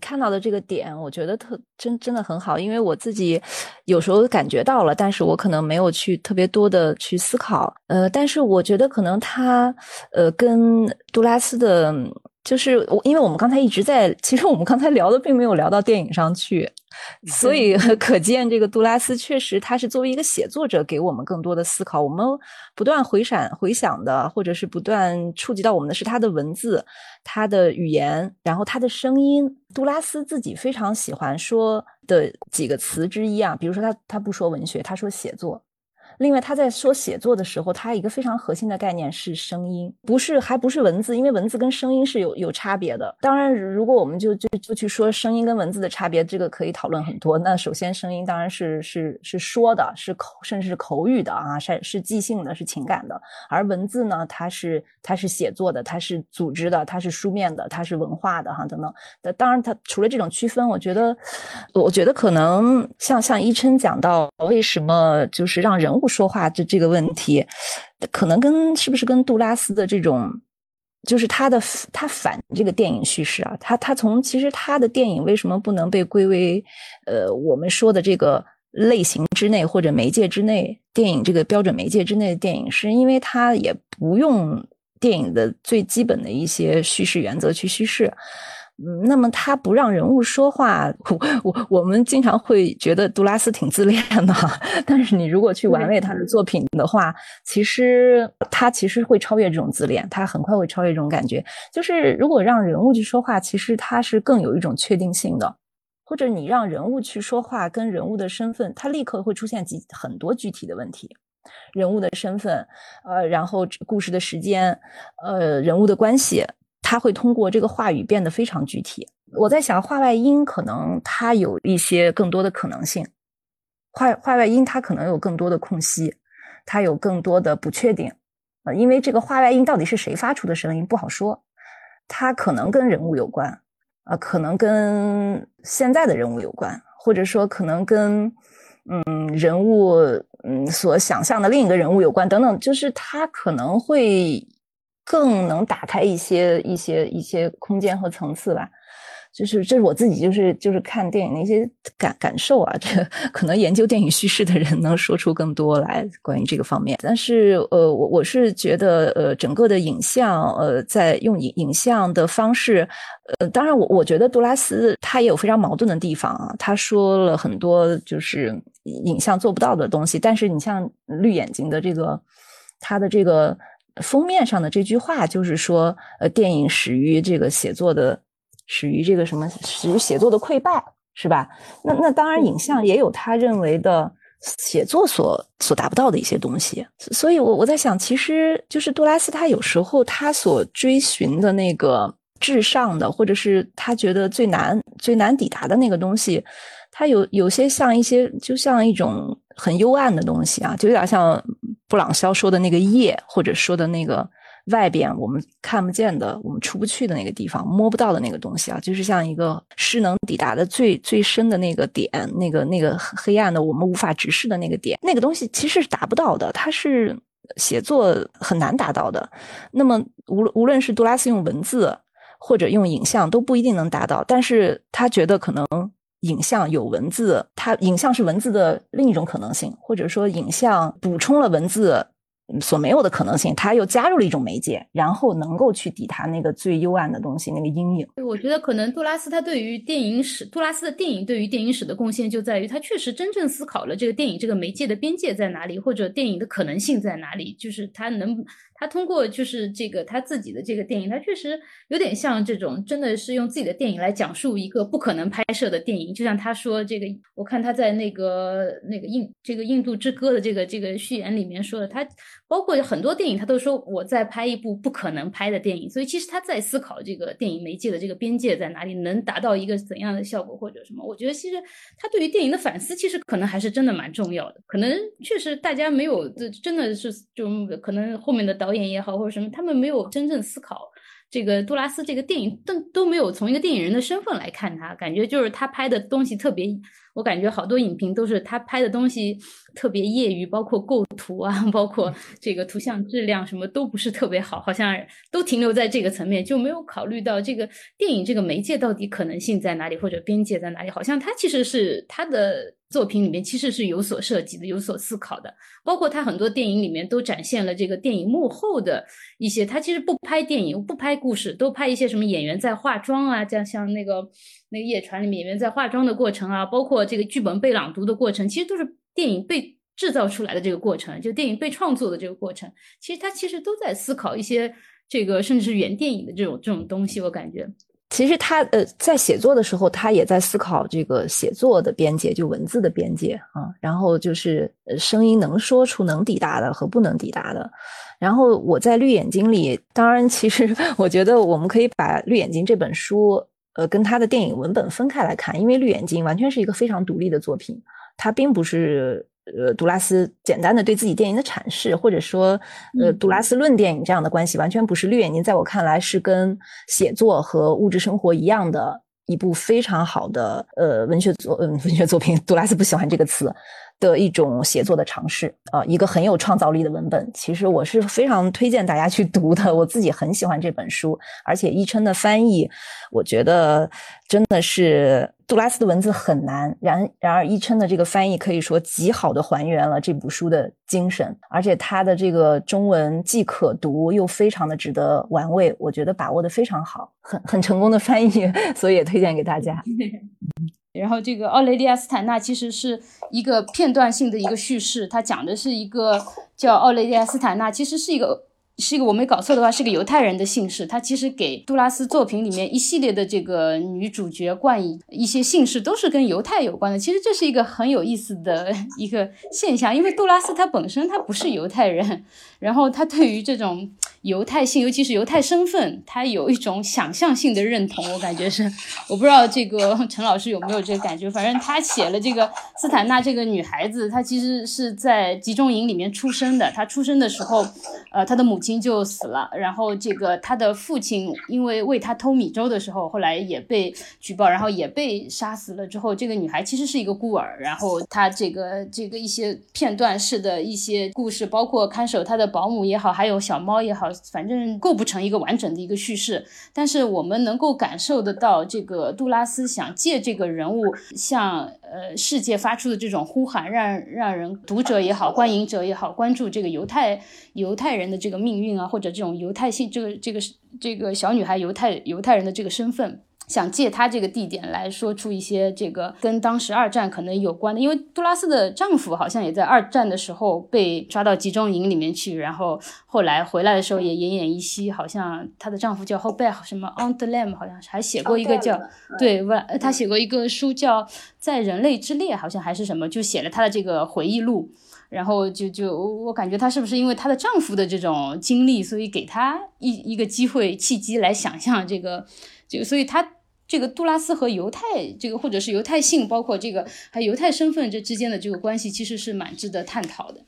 看到的这个点，我觉得特真真的很好，因为我自己有时候感觉到了，但是我可能没有去特别多的去思考。呃，但是我觉得可能他，呃，跟杜拉斯的，就是我，因为我们刚才一直在，其实我们刚才聊的并没有聊到电影上去。所以 可见，这个杜拉斯确实，他是作为一个写作者，给我们更多的思考。我们不断回闪、回想的，或者是不断触及到我们的是他的文字、他的语言，然后他的声音。杜拉斯自己非常喜欢说的几个词之一啊，比如说他他不说文学，他说写作。另外，他在说写作的时候，他一个非常核心的概念是声音，不是还不是文字，因为文字跟声音是有有差别的。当然，如果我们就就就去说声音跟文字的差别，这个可以讨论很多。那首先，声音当然是是是说的，是口甚至是口语的啊，是是即兴的，是情感的。而文字呢，它是它是写作的，它是组织的，它是书面的，它是文化的哈等等。那当然，它除了这种区分，我觉得我觉得可能像像伊琛讲到为什么就是让人物。说话这这个问题，可能跟是不是跟杜拉斯的这种，就是他的他反这个电影叙事啊，他他从其实他的电影为什么不能被归为呃我们说的这个类型之内或者媒介之内，电影这个标准媒介之内的电影，是因为他也不用电影的最基本的一些叙事原则去叙事。嗯，那么他不让人物说话，我我我们经常会觉得杜拉斯挺自恋的，但是你如果去玩味他的作品的话，其实他其实会超越这种自恋，他很快会超越这种感觉。就是如果让人物去说话，其实他是更有一种确定性的，或者你让人物去说话，跟人物的身份，他立刻会出现几很多具体的问题，人物的身份，呃，然后故事的时间，呃，人物的关系。他会通过这个话语变得非常具体。我在想，话外音可能它有一些更多的可能性。画画外音它可能有更多的空隙，它有更多的不确定，呃，因为这个画外音到底是谁发出的声音不好说，它可能跟人物有关，啊，可能跟现在的人物有关，或者说可能跟嗯人物嗯所想象的另一个人物有关，等等，就是它可能会更能打开一些一些一些空间和层次吧。就是这是我自己就是就是看电影的一些感感受啊，这可能研究电影叙事的人能说出更多来关于这个方面。但是呃，我我是觉得呃，整个的影像呃，在用影影像的方式，呃，当然我我觉得杜拉斯他也有非常矛盾的地方啊，他说了很多就是影像做不到的东西。但是你像绿眼睛的这个他的这个封面上的这句话，就是说呃，电影始于这个写作的。始于这个什么，始于写作的溃败，是吧？那那当然，影像也有他认为的写作所所达不到的一些东西。所以，我我在想，其实就是杜拉斯他有时候他所追寻的那个至上的，或者是他觉得最难最难抵达的那个东西，他有有些像一些，就像一种很幽暗的东西啊，就有点像布朗肖说的那个夜，或者说的那个。外边我们看不见的，我们出不去的那个地方，摸不到的那个东西啊，就是像一个势能抵达的最最深的那个点，那个那个黑暗的，我们无法直视的那个点，那个东西其实是达不到的，它是写作很难达到的。那么无论无论是杜拉斯用文字或者用影像都不一定能达到，但是他觉得可能影像有文字，它影像是文字的另一种可能性，或者说影像补充了文字。所没有的可能性，他又加入了一种媒介，然后能够去抵达那个最幽暗的东西，那个阴影。我觉得可能杜拉斯他对于电影史，杜拉斯的电影对于电影史的贡献就在于他确实真正思考了这个电影这个媒介的边界在哪里，或者电影的可能性在哪里，就是他能。他通过就是这个他自己的这个电影，他确实有点像这种，真的是用自己的电影来讲述一个不可能拍摄的电影。就像他说这个，我看他在那个那个印这个印度之歌的这个这个序言里面说的，他包括很多电影，他都说我在拍一部不可能拍的电影。所以其实他在思考这个电影媒介的这个边界在哪里，能达到一个怎样的效果或者什么。我觉得其实他对于电影的反思，其实可能还是真的蛮重要的。可能确实大家没有，这真的是就可能后面的导。导演也好，或者什么，他们没有真正思考这个杜拉斯这个电影，都都没有从一个电影人的身份来看他，感觉就是他拍的东西特别，我感觉好多影评都是他拍的东西特别业余，包括构图啊，包括这个图像质量什么都不是特别好，好像都停留在这个层面，就没有考虑到这个电影这个媒介到底可能性在哪里，或者边界在哪里，好像他其实是他的。作品里面其实是有所涉及的，有所思考的，包括他很多电影里面都展现了这个电影幕后的一些。他其实不拍电影，不拍故事，都拍一些什么演员在化妆啊，这样像那个那个夜船里面演员在化妆的过程啊，包括这个剧本被朗读的过程，其实都是电影被制造出来的这个过程，就电影被创作的这个过程。其实他其实都在思考一些这个甚至是原电影的这种这种东西，我感觉。其实他呃，在写作的时候，他也在思考这个写作的边界，就文字的边界啊。然后就是声音能说出、能抵达的和不能抵达的。然后我在《绿眼睛》里，当然，其实 我觉得我们可以把《绿眼睛》这本书呃跟他的电影文本分开来看，因为《绿眼睛》完全是一个非常独立的作品，它并不是。呃，杜拉斯简单的对自己电影的阐释，或者说，呃，杜拉斯论电影这样的关系，完全不是绿眼睛。在我看来，是跟写作和物质生活一样的一部非常好的呃文学作，嗯，文学作品。杜拉斯不喜欢这个词。的一种写作的尝试啊，一个很有创造力的文本。其实我是非常推荐大家去读的，我自己很喜欢这本书。而且伊琛的翻译，我觉得真的是杜拉斯的文字很难，然然而伊琛的这个翻译可以说极好的还原了这部书的精神。而且他的这个中文既可读又非常的值得玩味，我觉得把握的非常好，很很成功的翻译，所以也推荐给大家。然后这个奥雷利亚斯坦纳其实是一个片段性的一个叙事，它讲的是一个叫奥雷利亚斯坦纳，其实是一个是一个我没搞错的话是个犹太人的姓氏。他其实给杜拉斯作品里面一系列的这个女主角冠以一些姓氏，都是跟犹太有关的。其实这是一个很有意思的 一个现象，因为杜拉斯他本身他不是犹太人，然后他对于这种。犹太性，尤其是犹太身份，他有一种想象性的认同。我感觉是，我不知道这个陈老师有没有这个感觉。反正他写了这个斯坦纳这个女孩子，她其实是在集中营里面出生的。她出生的时候，呃，她的母亲就死了，然后这个她的父亲因为为她偷米粥的时候，后来也被举报，然后也被杀死了。之后，这个女孩其实是一个孤儿。然后她这个这个一些片段式的一些故事，包括看守她的保姆也好，还有小猫也好。反正构不成一个完整的一个叙事，但是我们能够感受得到，这个杜拉斯想借这个人物向呃世界发出的这种呼喊，让让人读者也好，观影者也好，关注这个犹太犹太人的这个命运啊，或者这种犹太性这个这个这个小女孩犹太犹太人的这个身份。想借他这个地点来说出一些这个跟当时二战可能有关的，因为杜拉斯的丈夫好像也在二战的时候被抓到集中营里面去，然后后来回来的时候也奄奄一息，好像她的丈夫叫后贝什么 On the Lam，好像是 还写过一个叫对，不，他写过一个书叫在人类之列，好像还是什么，就写了他的这个回忆录，然后就就我感觉她是不是因为她的丈夫的这种经历，所以给她一一个机会契机来想象这个，就所以她。这个杜拉斯和犹太这个，或者是犹太性，包括这个还犹太身份这之间的这个关系，其实是蛮值得探讨的。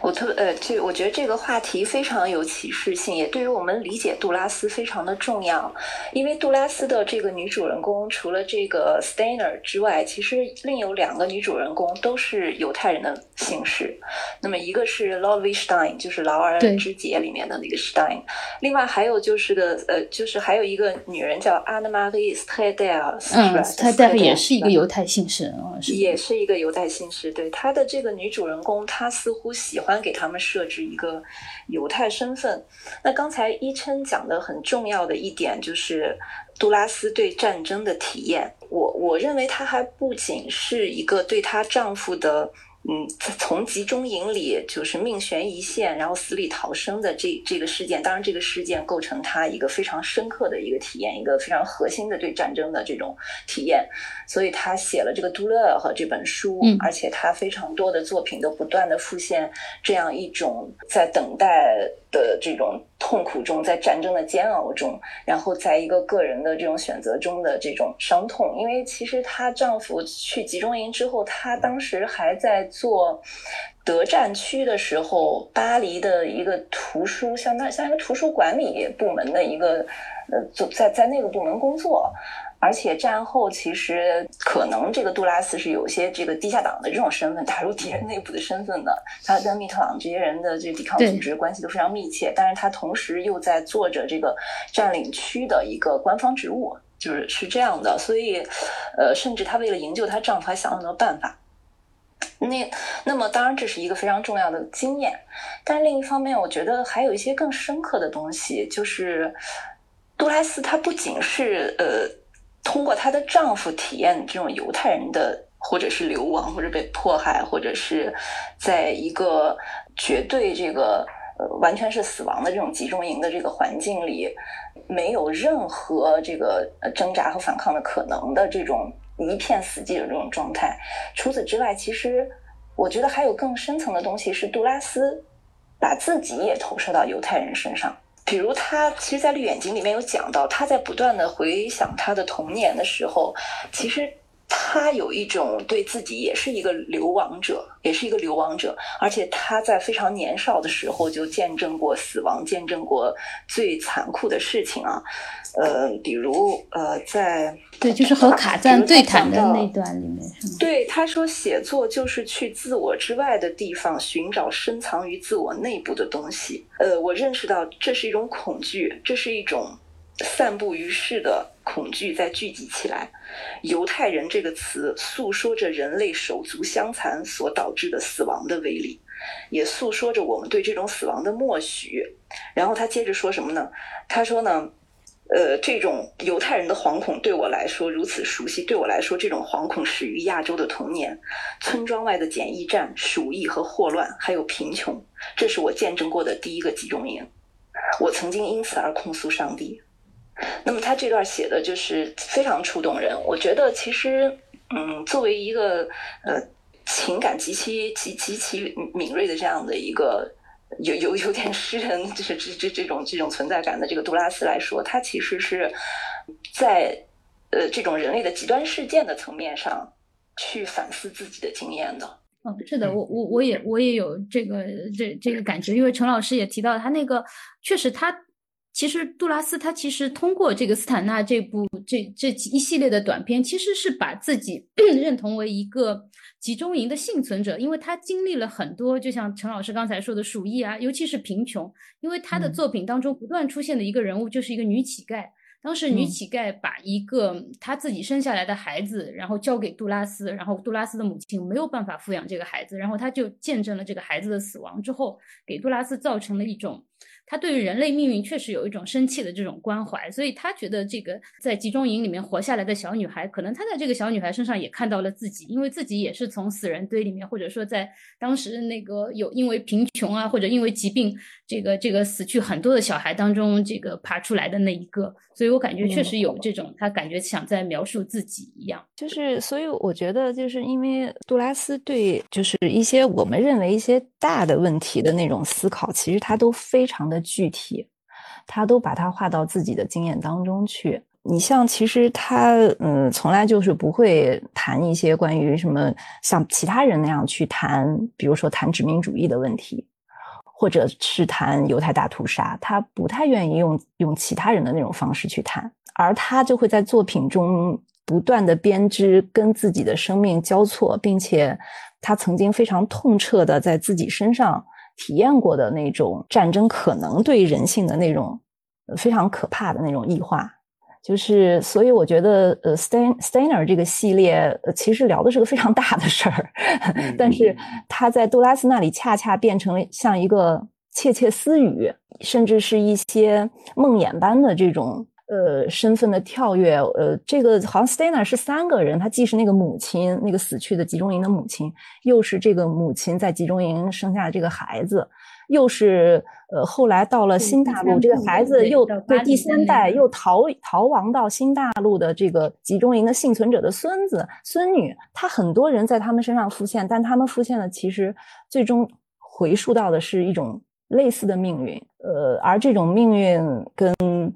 我特呃，就我觉得这个话题非常有启示性，也对于我们理解杜拉斯非常的重要。因为杜拉斯的这个女主人公，除了这个 Steiner 之外，其实另有两个女主人公都是犹太人的姓氏。那么一个是 l o v i Stein，就是劳尔之杰里面的那个 Stein。另外还有就是个呃，就是还有一个女人叫 Anna Marie Stadler，嗯，Stadler 也是一个犹太姓氏，也是一个犹太姓氏。对她的这个女主人公，她似乎。不喜欢给他们设置一个犹太身份。那刚才伊琛讲的很重要的一点就是杜拉斯对战争的体验。我我认为她还不仅是一个对她丈夫的。嗯，从集中营里就是命悬一线，然后死里逃生的这这个事件，当然这个事件构成他一个非常深刻的一个体验，一个非常核心的对战争的这种体验，所以他写了这个《杜勒》和这本书，而且他非常多的作品都不断的复现这样一种在等待。的这种痛苦中，在战争的煎熬中，然后在一个个人的这种选择中的这种伤痛，因为其实她丈夫去集中营之后，她当时还在做德战区的时候，巴黎的一个图书，相当像一个图书管理部门的一个呃，就在在那个部门工作。而且战后其实可能这个杜拉斯是有些这个地下党的这种身份，打入敌人内部的身份的。他跟密特朗这些人的这个抵抗组织关系都非常密切，但是他同时又在做着这个占领区的一个官方职务，就是是这样的。所以，呃，甚至他为了营救她丈夫，还想了很多办法。那那么当然这是一个非常重要的经验，但另一方面，我觉得还有一些更深刻的东西，就是杜拉斯她不仅是呃。通过她的丈夫体验这种犹太人的，或者是流亡，或者被迫害，或者是在一个绝对这个呃完全是死亡的这种集中营的这个环境里，没有任何这个挣扎和反抗的可能的这种一片死寂的这种状态。除此之外，其实我觉得还有更深层的东西，是杜拉斯把自己也投射到犹太人身上。比如他，其实，在《绿眼睛》里面有讲到，他在不断的回想他的童年的时候，其实他有一种对自己也是一个流亡者，也是一个流亡者，而且他在非常年少的时候就见证过死亡，见证过最残酷的事情啊。呃，比如呃，在对，就是和卡赞对谈的那段里面，对他说，写作就是去自我之外的地方寻找深藏于自我内部的东西。呃，我认识到这是一种恐惧，这是一种散布于世的恐惧在聚集起来。犹太人这个词诉说着人类手足相残所导致的死亡的威力，也诉说着我们对这种死亡的默许。然后他接着说什么呢？他说呢？呃，这种犹太人的惶恐对我来说如此熟悉。对我来说，这种惶恐始于亚洲的童年，村庄外的检疫站、鼠疫和霍乱，还有贫穷。这是我见证过的第一个集中营。我曾经因此而控诉上帝。那么他这段写的就是非常触动人。我觉得其实，嗯，作为一个呃情感极其极极其敏锐的这样的一个。有有有点诗人就是这这这种这种存在感的这个杜拉斯来说，他其实是在呃这种人类的极端事件的层面上去反思自己的经验的。嗯，是的，我我我也我也有这个这这个感觉，因为陈老师也提到他那个确实他。其实杜拉斯他其实通过这个斯坦纳这部这这一系列的短片，其实是把自己 认同为一个集中营的幸存者，因为他经历了很多，就像陈老师刚才说的鼠疫啊，尤其是贫穷。因为他的作品当中不断出现的一个人物就是一个女乞丐。当时女乞丐把一个她自己生下来的孩子，然后交给杜拉斯，然后杜拉斯的母亲没有办法抚养这个孩子，然后他就见证了这个孩子的死亡之后，给杜拉斯造成了一种。他对于人类命运确实有一种生气的这种关怀，所以他觉得这个在集中营里面活下来的小女孩，可能他在这个小女孩身上也看到了自己，因为自己也是从死人堆里面，或者说在当时那个有因为贫穷啊，或者因为疾病，这个这个死去很多的小孩当中，这个爬出来的那一个，所以我感觉确实有这种他感觉想在描述自己一样，就是所以我觉得就是因为杜拉斯对就是一些我们认为一些大的问题的那种思考，其实他都非常的。具体，他都把它画到自己的经验当中去。你像，其实他嗯，从来就是不会谈一些关于什么像其他人那样去谈，比如说谈殖民主义的问题，或者是谈犹太大屠杀。他不太愿意用用其他人的那种方式去谈，而他就会在作品中不断的编织跟自己的生命交错，并且他曾经非常痛彻的在自己身上。体验过的那种战争可能对人性的那种非常可怕的那种异化，就是所以我觉得呃，Stain Stainer 这个系列其实聊的是个非常大的事儿，但是他在杜拉斯那里恰恰变成了像一个窃窃私语，甚至是一些梦魇般的这种。呃，身份的跳跃，呃，这个好像 Stauner 是三个人，他既是那个母亲，那个死去的集中营的母亲，又是这个母亲在集中营生下的这个孩子，又是呃后来到了新大陆，这个孩子又对第三代又逃逃亡到新大陆的这个集中营的幸存者的孙子孙女，他很多人在他们身上浮现，但他们浮现的其实最终回溯到的是一种。类似的命运，呃，而这种命运跟，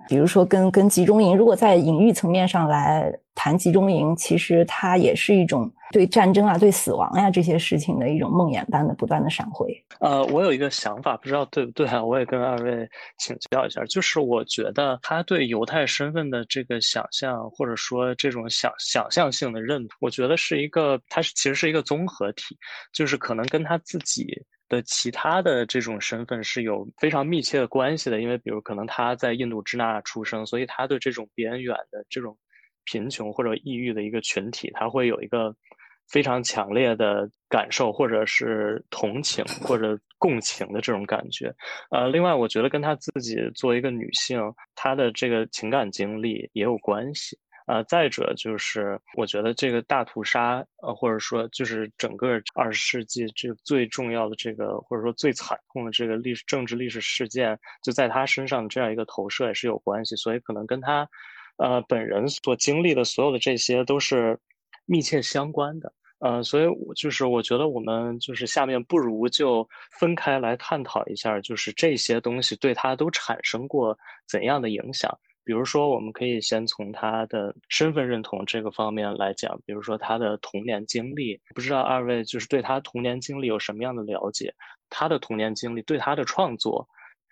比如说跟跟集中营，如果在隐喻层面上来谈集中营，其实它也是一种对战争啊、对死亡呀这些事情的一种梦魇般的不断的闪回。呃，我有一个想法，不知道对不对啊？我也跟二位请教一下，就是我觉得他对犹太身份的这个想象，或者说这种想想象性的认同，我觉得是一个，它是其实是一个综合体，就是可能跟他自己。的其他的这种身份是有非常密切的关系的，因为比如可能他在印度支那出生，所以他对这种边远的这种贫穷或者抑郁的一个群体，他会有一个非常强烈的感受，或者是同情 或者共情的这种感觉。呃，另外我觉得跟他自己作为一个女性，她的这个情感经历也有关系。呃，再者就是，我觉得这个大屠杀，呃，或者说就是整个二十世纪这最重要的这个，或者说最惨痛的这个历史政治历史事件，就在他身上这样一个投射也是有关系，所以可能跟他，呃，本人所经历的所有的这些都是密切相关的，呃，所以我就是我觉得我们就是下面不如就分开来探讨一下，就是这些东西对他都产生过怎样的影响。比如说，我们可以先从他的身份认同这个方面来讲，比如说他的童年经历，不知道二位就是对他童年经历有什么样的了解？他的童年经历对他的创作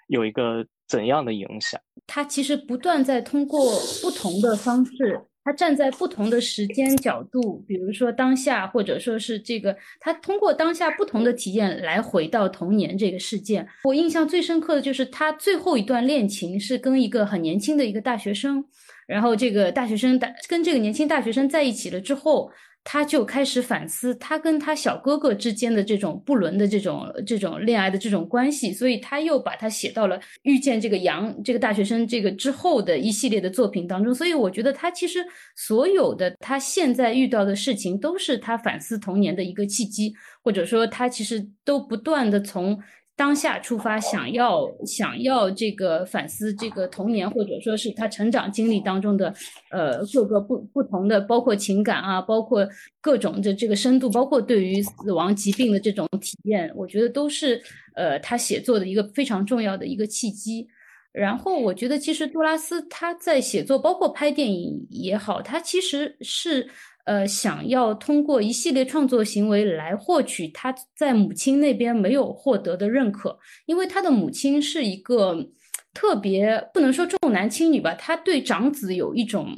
有一个怎样的影响？他其实不断在通过不同的方式。他站在不同的时间角度，比如说当下，或者说是这个，他通过当下不同的体验来回到童年这个事件。我印象最深刻的就是他最后一段恋情是跟一个很年轻的一个大学生，然后这个大学生大跟这个年轻大学生在一起了之后。他就开始反思他跟他小哥哥之间的这种不伦的这种这种恋爱的这种关系，所以他又把它写到了遇见这个杨这个大学生这个之后的一系列的作品当中。所以我觉得他其实所有的他现在遇到的事情，都是他反思童年的一个契机，或者说他其实都不断的从当下出发，想要想要这个反思这个童年或者说是他成长经历当中的呃各个不不同的，包括情感啊，包括各种的这个深度，包括对于死亡疾病的这种体验，我觉得都是呃他写作的一个非常重要的一个契机。然后我觉得其实杜拉斯他在写作，包括拍电影也好，他其实是。呃，想要通过一系列创作行为来获取他在母亲那边没有获得的认可，因为他的母亲是一个特别不能说重男轻女吧，他对长子有一种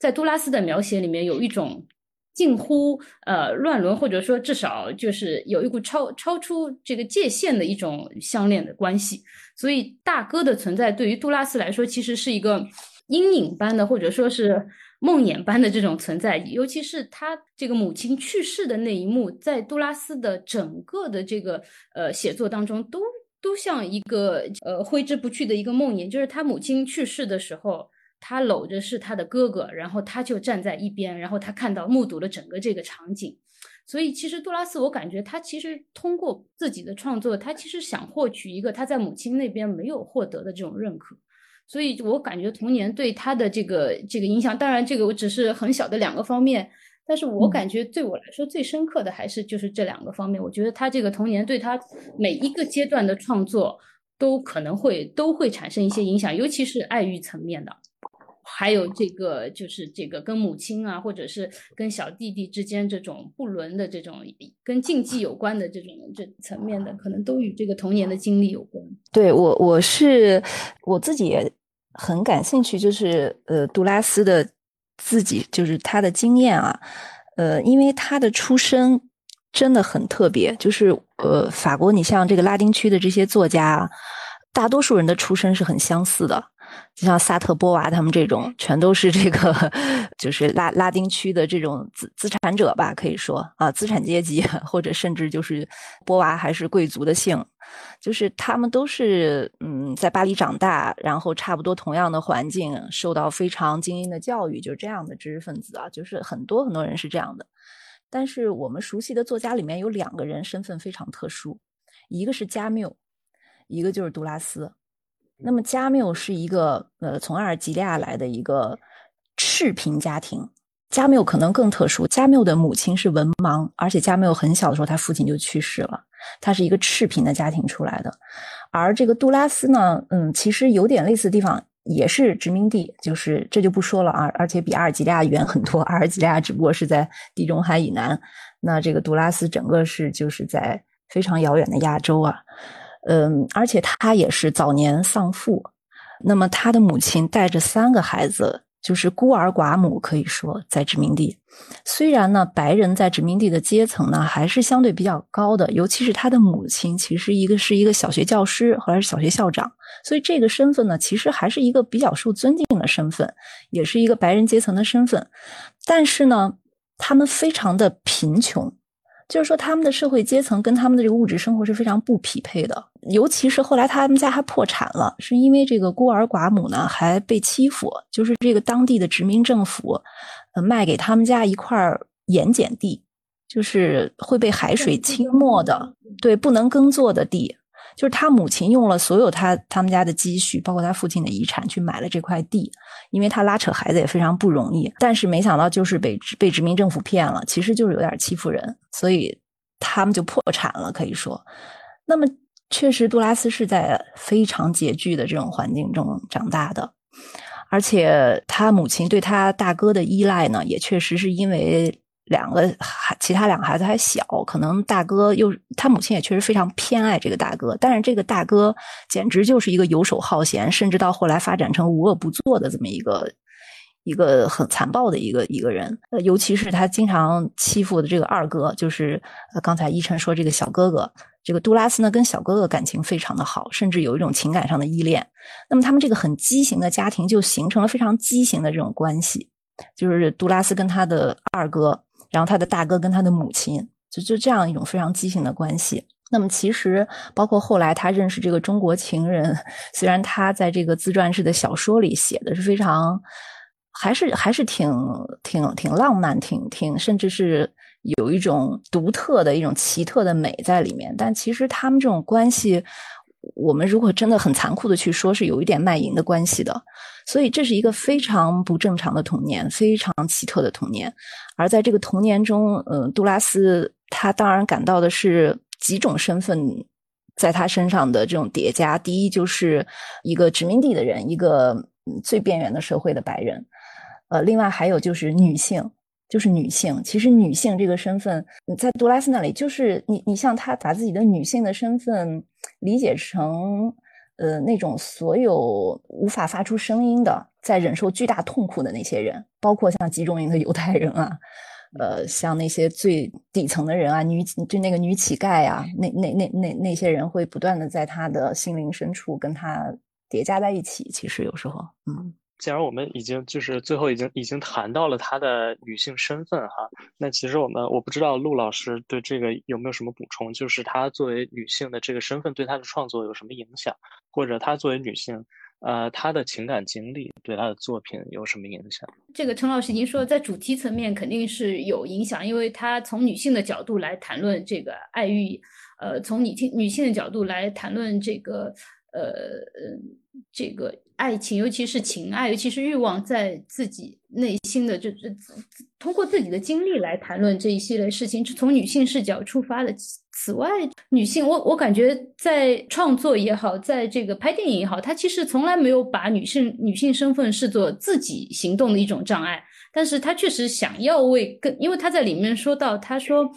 在杜拉斯的描写里面有一种近乎呃乱伦，或者说至少就是有一股超超出这个界限的一种相恋的关系，所以大哥的存在对于杜拉斯来说其实是一个阴影般的，或者说是。梦魇般的这种存在，尤其是他这个母亲去世的那一幕，在杜拉斯的整个的这个呃写作当中，都都像一个呃挥之不去的一个梦魇。就是他母亲去世的时候，他搂着是他的哥哥，然后他就站在一边，然后他看到目睹了整个这个场景。所以，其实杜拉斯，我感觉他其实通过自己的创作，他其实想获取一个他在母亲那边没有获得的这种认可。所以我感觉童年对他的这个这个影响，当然这个我只是很小的两个方面，但是我感觉对我来说最深刻的还是就是这两个方面。我觉得他这个童年对他每一个阶段的创作都可能会都会产生一些影响，尤其是爱欲层面的，还有这个就是这个跟母亲啊，或者是跟小弟弟之间这种不伦的这种跟禁忌有关的这种这层面的，可能都与这个童年的经历有关。对我，我是我自己也很感兴趣，就是呃，杜拉斯的自己就是他的经验啊，呃，因为他的出身真的很特别，就是呃，法国，你像这个拉丁区的这些作家，大多数人的出身是很相似的。就像萨特、波娃他们这种，全都是这个，就是拉拉丁区的这种资资产者吧，可以说啊，资产阶级，或者甚至就是波娃还是贵族的姓，就是他们都是嗯，在巴黎长大，然后差不多同样的环境，受到非常精英的教育，就是这样的知识分子啊，就是很多很多人是这样的。但是我们熟悉的作家里面有两个人身份非常特殊，一个是加缪，一个就是杜拉斯。那么加缪是一个呃从阿尔及利亚来的一个赤贫家庭，加缪可能更特殊。加缪的母亲是文盲，而且加缪很小的时候他父亲就去世了，他是一个赤贫的家庭出来的。而这个杜拉斯呢，嗯，其实有点类似的地方，也是殖民地，就是这就不说了啊。而且比阿尔及利亚远很多，阿尔及利亚只不过是在地中海以南，那这个杜拉斯整个是就是在非常遥远的亚洲啊。嗯，而且他也是早年丧父，那么他的母亲带着三个孩子，就是孤儿寡母，可以说在殖民地。虽然呢，白人在殖民地的阶层呢还是相对比较高的，尤其是他的母亲，其实一个是一个小学教师，后来是小学校长，所以这个身份呢，其实还是一个比较受尊敬的身份，也是一个白人阶层的身份。但是呢，他们非常的贫穷。就是说，他们的社会阶层跟他们的这个物质生活是非常不匹配的。尤其是后来他们家还破产了，是因为这个孤儿寡母呢还被欺负。就是这个当地的殖民政府，呃，卖给他们家一块盐碱地，就是会被海水侵没的，对，不能耕作的地。就是他母亲用了所有他他们家的积蓄，包括他父亲的遗产，去买了这块地，因为他拉扯孩子也非常不容易。但是没想到就是被被殖民政府骗了，其实就是有点欺负人，所以他们就破产了，可以说。那么确实，杜拉斯是在非常拮据的这种环境中长大的，而且他母亲对他大哥的依赖呢，也确实是因为。两个孩，其他两个孩子还小，可能大哥又他母亲也确实非常偏爱这个大哥，但是这个大哥简直就是一个游手好闲，甚至到后来发展成无恶不作的这么一个一个很残暴的一个一个人。呃，尤其是他经常欺负的这个二哥，就是呃刚才依晨说这个小哥哥，这个杜拉斯呢跟小哥哥感情非常的好，甚至有一种情感上的依恋。那么他们这个很畸形的家庭就形成了非常畸形的这种关系，就是杜拉斯跟他的二哥。然后他的大哥跟他的母亲就就这样一种非常畸形的关系。那么其实包括后来他认识这个中国情人，虽然他在这个自传式的小说里写的是非常，还是还是挺挺挺浪漫，挺挺甚至是有一种独特的一种奇特的美在里面。但其实他们这种关系，我们如果真的很残酷的去说，是有一点卖淫的关系的。所以这是一个非常不正常的童年，非常奇特的童年。而在这个童年中，呃，杜拉斯他当然感到的是几种身份在他身上的这种叠加。第一，就是一个殖民地的人，一个最边缘的社会的白人。呃，另外还有就是女性，就是女性。其实女性这个身份，在杜拉斯那里，就是你，你像他把自己的女性的身份理解成，呃，那种所有无法发出声音的，在忍受巨大痛苦的那些人，包括像集中营的犹太人啊，呃，像那些最底层的人啊，女就那个女乞丐啊，那那那那那些人会不断的在他的心灵深处跟他叠加在一起。其实有时候，嗯。既然我们已经就是最后已经已经谈到了她的女性身份哈，那其实我们我不知道陆老师对这个有没有什么补充，就是她作为女性的这个身份对她的创作有什么影响，或者她作为女性，呃，她的情感经历对她的作品有什么影响？这个陈老师已经说，在主题层面肯定是有影响，因为她从女性的角度来谈论这个爱欲，呃，从女性女性的角度来谈论这个。呃，这个爱情，尤其是情爱，尤其是欲望，在自己内心的，就是通过自己的经历来谈论这一系列事情，是从女性视角出发的。此外，女性，我我感觉在创作也好，在这个拍电影也好，她其实从来没有把女性女性身份视作自己行动的一种障碍，但是她确实想要为更，因为她在里面说到，她说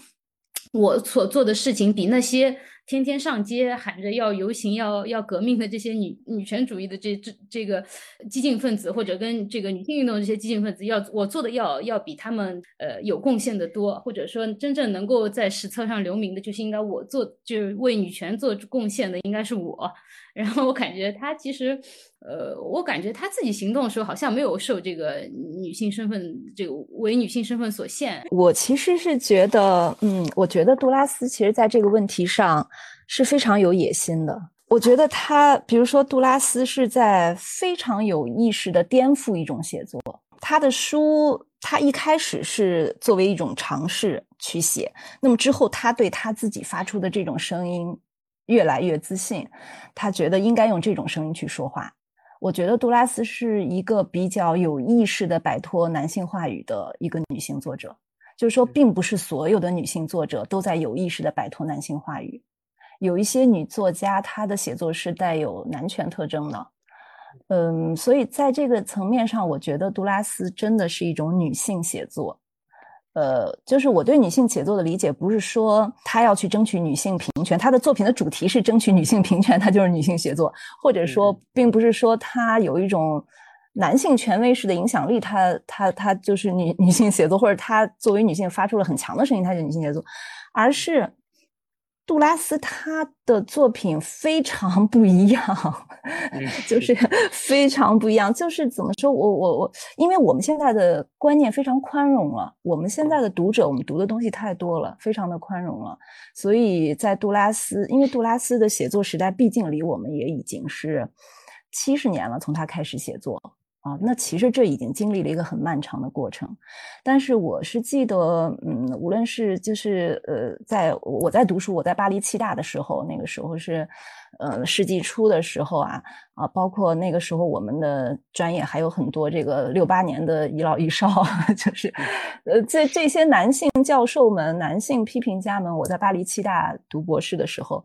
我所做的事情比那些。天天上街喊着要游行、要要革命的这些女女权主义的这这这个激进分子，或者跟这个女性运动这些激进分子，要我做的要要比他们呃有贡献的多，或者说真正能够在史册上留名的，就是应该我做，就是为女权做贡献的应该是我。然后我感觉他其实，呃，我感觉他自己行动的时候好像没有受这个女性身份这个为女性身份所限。我其实是觉得，嗯，我觉得杜拉斯其实在这个问题上是非常有野心的。我觉得他，比如说杜拉斯是在非常有意识的颠覆一种写作。他的书，他一开始是作为一种尝试去写，那么之后他对他自己发出的这种声音。越来越自信，他觉得应该用这种声音去说话。我觉得杜拉斯是一个比较有意识的摆脱男性话语的一个女性作者，就是说，并不是所有的女性作者都在有意识的摆脱男性话语。有一些女作家，她的写作是带有男权特征的。嗯，所以在这个层面上，我觉得杜拉斯真的是一种女性写作。呃，就是我对女性写作的理解，不是说她要去争取女性平权，她的作品的主题是争取女性平权，她就是女性写作，或者说，并不是说她有一种男性权威式的影响力，她她她就是女女性写作，或者她作为女性发出了很强的声音，她是女性写作，而是。杜拉斯他的作品非常不一样，就是非常不一样。就是怎么说，我我我，因为我们现在的观念非常宽容了，我们现在的读者，我们读的东西太多了，非常的宽容了。所以在杜拉斯，因为杜拉斯的写作时代毕竟离我们也已经是七十年了，从他开始写作。啊，那其实这已经经历了一个很漫长的过程，但是我是记得，嗯，无论是就是呃，在我在读书，我在巴黎七大的时候，那个时候是，呃，世纪初的时候啊啊，包括那个时候我们的专业还有很多这个六八年的遗老遗少，就是呃，这这些男性教授们、男性批评家们，我在巴黎七大读博士的时候。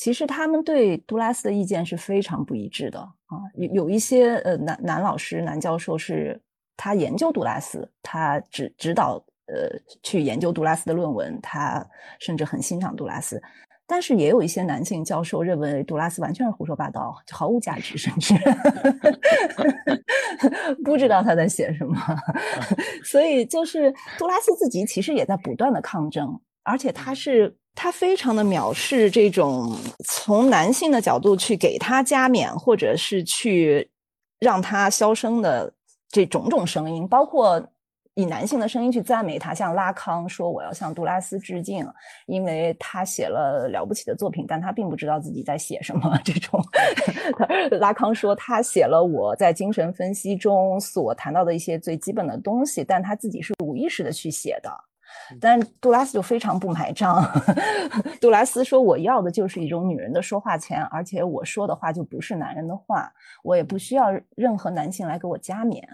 其实他们对杜拉斯的意见是非常不一致的啊，有有一些呃男男老师、男教授是他研究杜拉斯，他指指导呃去研究杜拉斯的论文，他甚至很欣赏杜拉斯。但是也有一些男性教授认为杜拉斯完全是胡说八道，毫无价值，甚至 不知道他在写什么。所以就是杜拉斯自己其实也在不断的抗争，而且他是。他非常的藐视这种从男性的角度去给他加冕，或者是去让他消声的这种种声音，包括以男性的声音去赞美他，像拉康说我要向杜拉斯致敬，因为他写了了不起的作品，但他并不知道自己在写什么。这种 拉康说他写了我在精神分析中所谈到的一些最基本的东西，但他自己是无意识的去写的。但杜拉斯就非常不买账。杜拉斯说：“我要的就是一种女人的说话权，而且我说的话就不是男人的话，我也不需要任何男性来给我加冕。”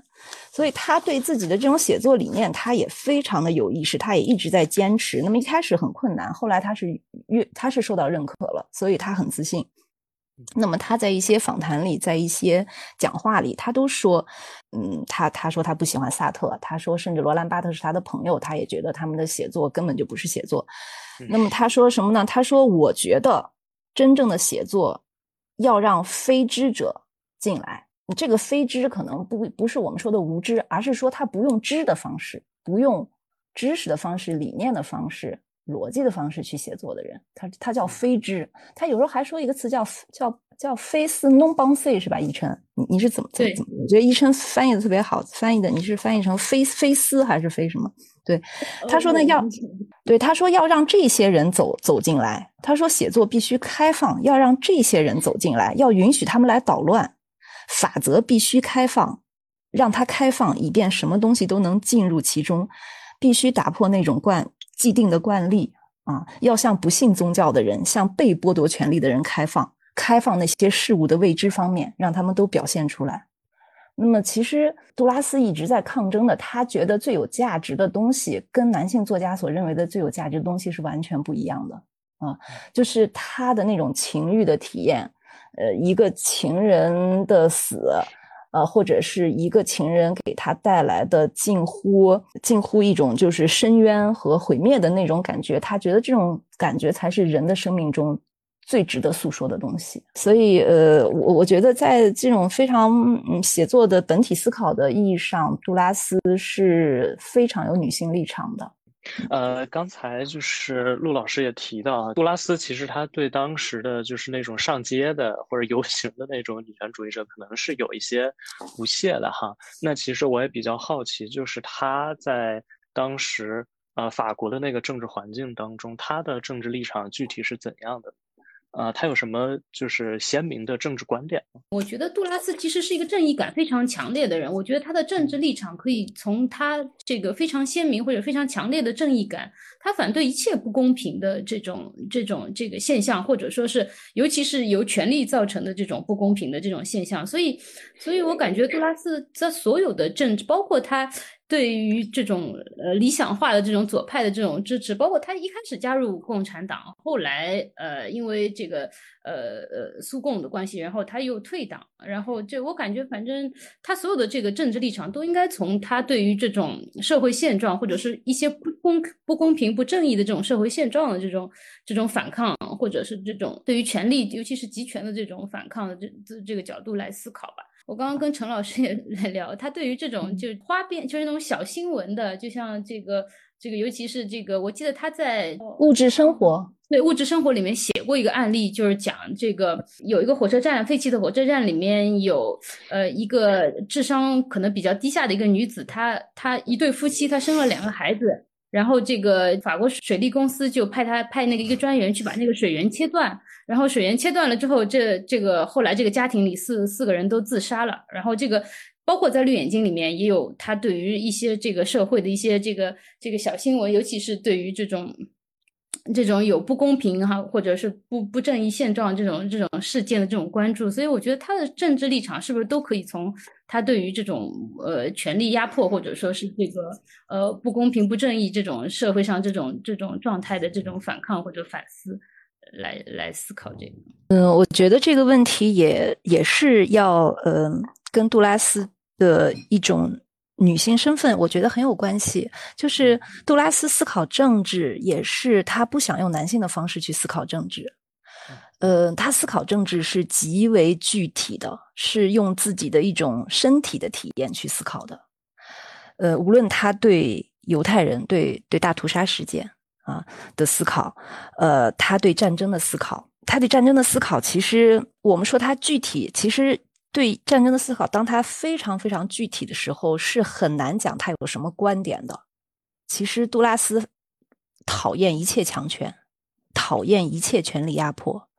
所以他对自己的这种写作理念，他也非常的有意识，他也一直在坚持。那么一开始很困难，后来他是越他是受到认可了，所以他很自信。那么他在一些访谈里，在一些讲话里，他都说，嗯，他他说他不喜欢萨特，他说甚至罗兰巴特是他的朋友，他也觉得他们的写作根本就不是写作。那么他说什么呢？他说，我觉得真正的写作要让非知者进来，这个非知可能不不是我们说的无知，而是说他不用知的方式，不用知识的方式、理念的方式。逻辑的方式去写作的人，他他叫非知，他有时候还说一个词叫叫叫非思 non b o n s 是吧？一琛，你你是怎么怎么怎么？我觉得一琛翻译的特别好，翻译的你是翻译成非非思还是非什么？对，他说呢要对他说要让这些人走走进来，他说写作必须开放，要让这些人走进来，要允许他们来捣乱，法则必须开放，让它开放，以便什么东西都能进入其中，必须打破那种惯。既定的惯例啊，要向不信宗教的人、向被剥夺权利的人开放，开放那些事物的未知方面，让他们都表现出来。那么，其实杜拉斯一直在抗争的，他觉得最有价值的东西，跟男性作家所认为的最有价值的东西是完全不一样的啊，就是他的那种情欲的体验，呃，一个情人的死。呃，或者是一个情人给他带来的近乎近乎一种就是深渊和毁灭的那种感觉，他觉得这种感觉才是人的生命中最值得诉说的东西。所以，呃，我我觉得在这种非常嗯写作的本体思考的意义上，杜拉斯是非常有女性立场的。呃，刚才就是陆老师也提到，杜拉斯其实他对当时的就是那种上街的或者游行的那种女权主义者，可能是有一些不屑的哈。那其实我也比较好奇，就是他在当时呃法国的那个政治环境当中，他的政治立场具体是怎样的？啊，他有什么就是鲜明的政治观点吗？我觉得杜拉斯其实是一个正义感非常强烈的人。我觉得他的政治立场可以从他这个非常鲜明或者非常强烈的正义感，他反对一切不公平的这种这种这个现象，或者说是尤其是由权力造成的这种不公平的这种现象。所以，所以我感觉杜拉斯在所有的政治，包括他。对于这种呃理想化的这种左派的这种支持，包括他一开始加入共产党，后来呃因为这个呃呃苏共的关系，然后他又退党，然后这我感觉反正他所有的这个政治立场都应该从他对于这种社会现状或者是一些不公不公平不正义的这种社会现状的这种这种反抗，或者是这种对于权力尤其是集权的这种反抗的这这这个角度来思考吧。我刚刚跟陈老师 也在聊，他对于这种就是花边，就是那种小新闻的，就像这个这个，尤其是这个，我记得他在物质生活对物质生活里面写过一个案例，就是讲这个有一个火车站废弃的火车站里面有呃一个智商可能比较低下的一个女子，她她一对夫妻，她生了两个孩子。然后这个法国水利公司就派他派那个一个专员去把那个水源切断，然后水源切断了之后，这这个后来这个家庭里四四个人都自杀了。然后这个包括在绿眼睛里面也有他对于一些这个社会的一些这个这个小新闻，尤其是对于这种。这种有不公平哈，或者是不不正义现状这种这种事件的这种关注，所以我觉得他的政治立场是不是都可以从他对于这种呃权力压迫或者说是这个呃不公平不正义这种社会上这种这种状态的这种反抗或者反思来来思考这个。嗯，我觉得这个问题也也是要呃跟杜拉斯的一种。女性身份，我觉得很有关系。就是杜拉斯思考政治，也是他不想用男性的方式去思考政治。呃，他思考政治是极为具体的，是用自己的一种身体的体验去思考的。呃，无论他对犹太人、对对大屠杀事件啊的思考，呃，他对战争的思考，他对战争的思考，其实我们说他具体，其实。对战争的思考，当他非常非常具体的时候，是很难讲他有什么观点的。其实杜拉斯讨厌一切强权，讨厌一切权力压迫，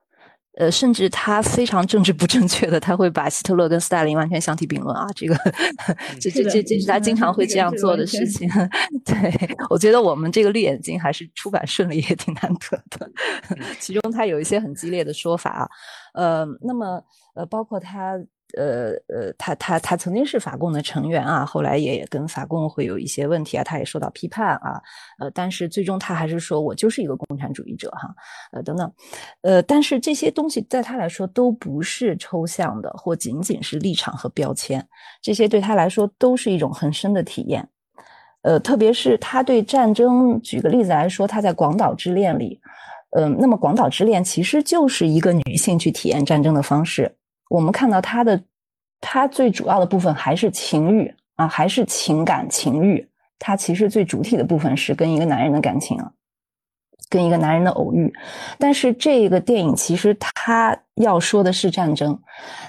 呃，甚至他非常政治不正确的，他会把希特勒跟斯大林完全相提并论啊！这个，这这这这是他经常会这样做的事情。对，我觉得我们这个绿眼睛还是出版顺利也挺难得的。其中他有一些很激烈的说法啊，呃，那么呃，包括他。呃呃，他他他曾经是法共的成员啊，后来也跟法共会有一些问题啊，他也受到批判啊，呃，但是最终他还是说我就是一个共产主义者哈，呃等等，呃，但是这些东西在他来说都不是抽象的，或仅仅是立场和标签，这些对他来说都是一种很深的体验，呃，特别是他对战争，举个例子来说，他在《广岛之恋》里，嗯，那么《广岛之恋》其实就是一个女性去体验战争的方式。我们看到他的，他最主要的部分还是情欲啊，还是情感情欲。他其实最主体的部分是跟一个男人的感情啊，跟一个男人的偶遇。但是这个电影其实他要说的是战争，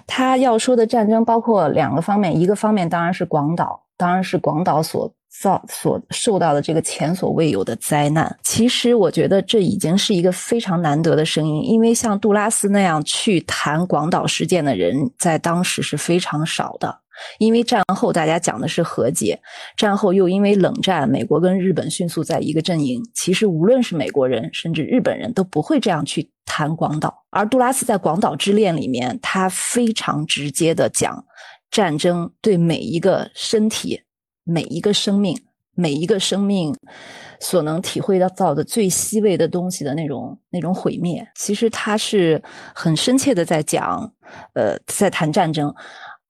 他要说的战争包括两个方面，一个方面当然是广岛，当然是广岛所。造所受到的这个前所未有的灾难，其实我觉得这已经是一个非常难得的声音，因为像杜拉斯那样去谈广岛事件的人，在当时是非常少的。因为战后大家讲的是和解，战后又因为冷战，美国跟日本迅速在一个阵营。其实无论是美国人，甚至日本人都不会这样去谈广岛。而杜拉斯在《广岛之恋》里面，他非常直接的讲战争对每一个身体。每一个生命，每一个生命所能体会到到的最细微的东西的那种那种毁灭，其实他是很深切的在讲，呃，在谈战争。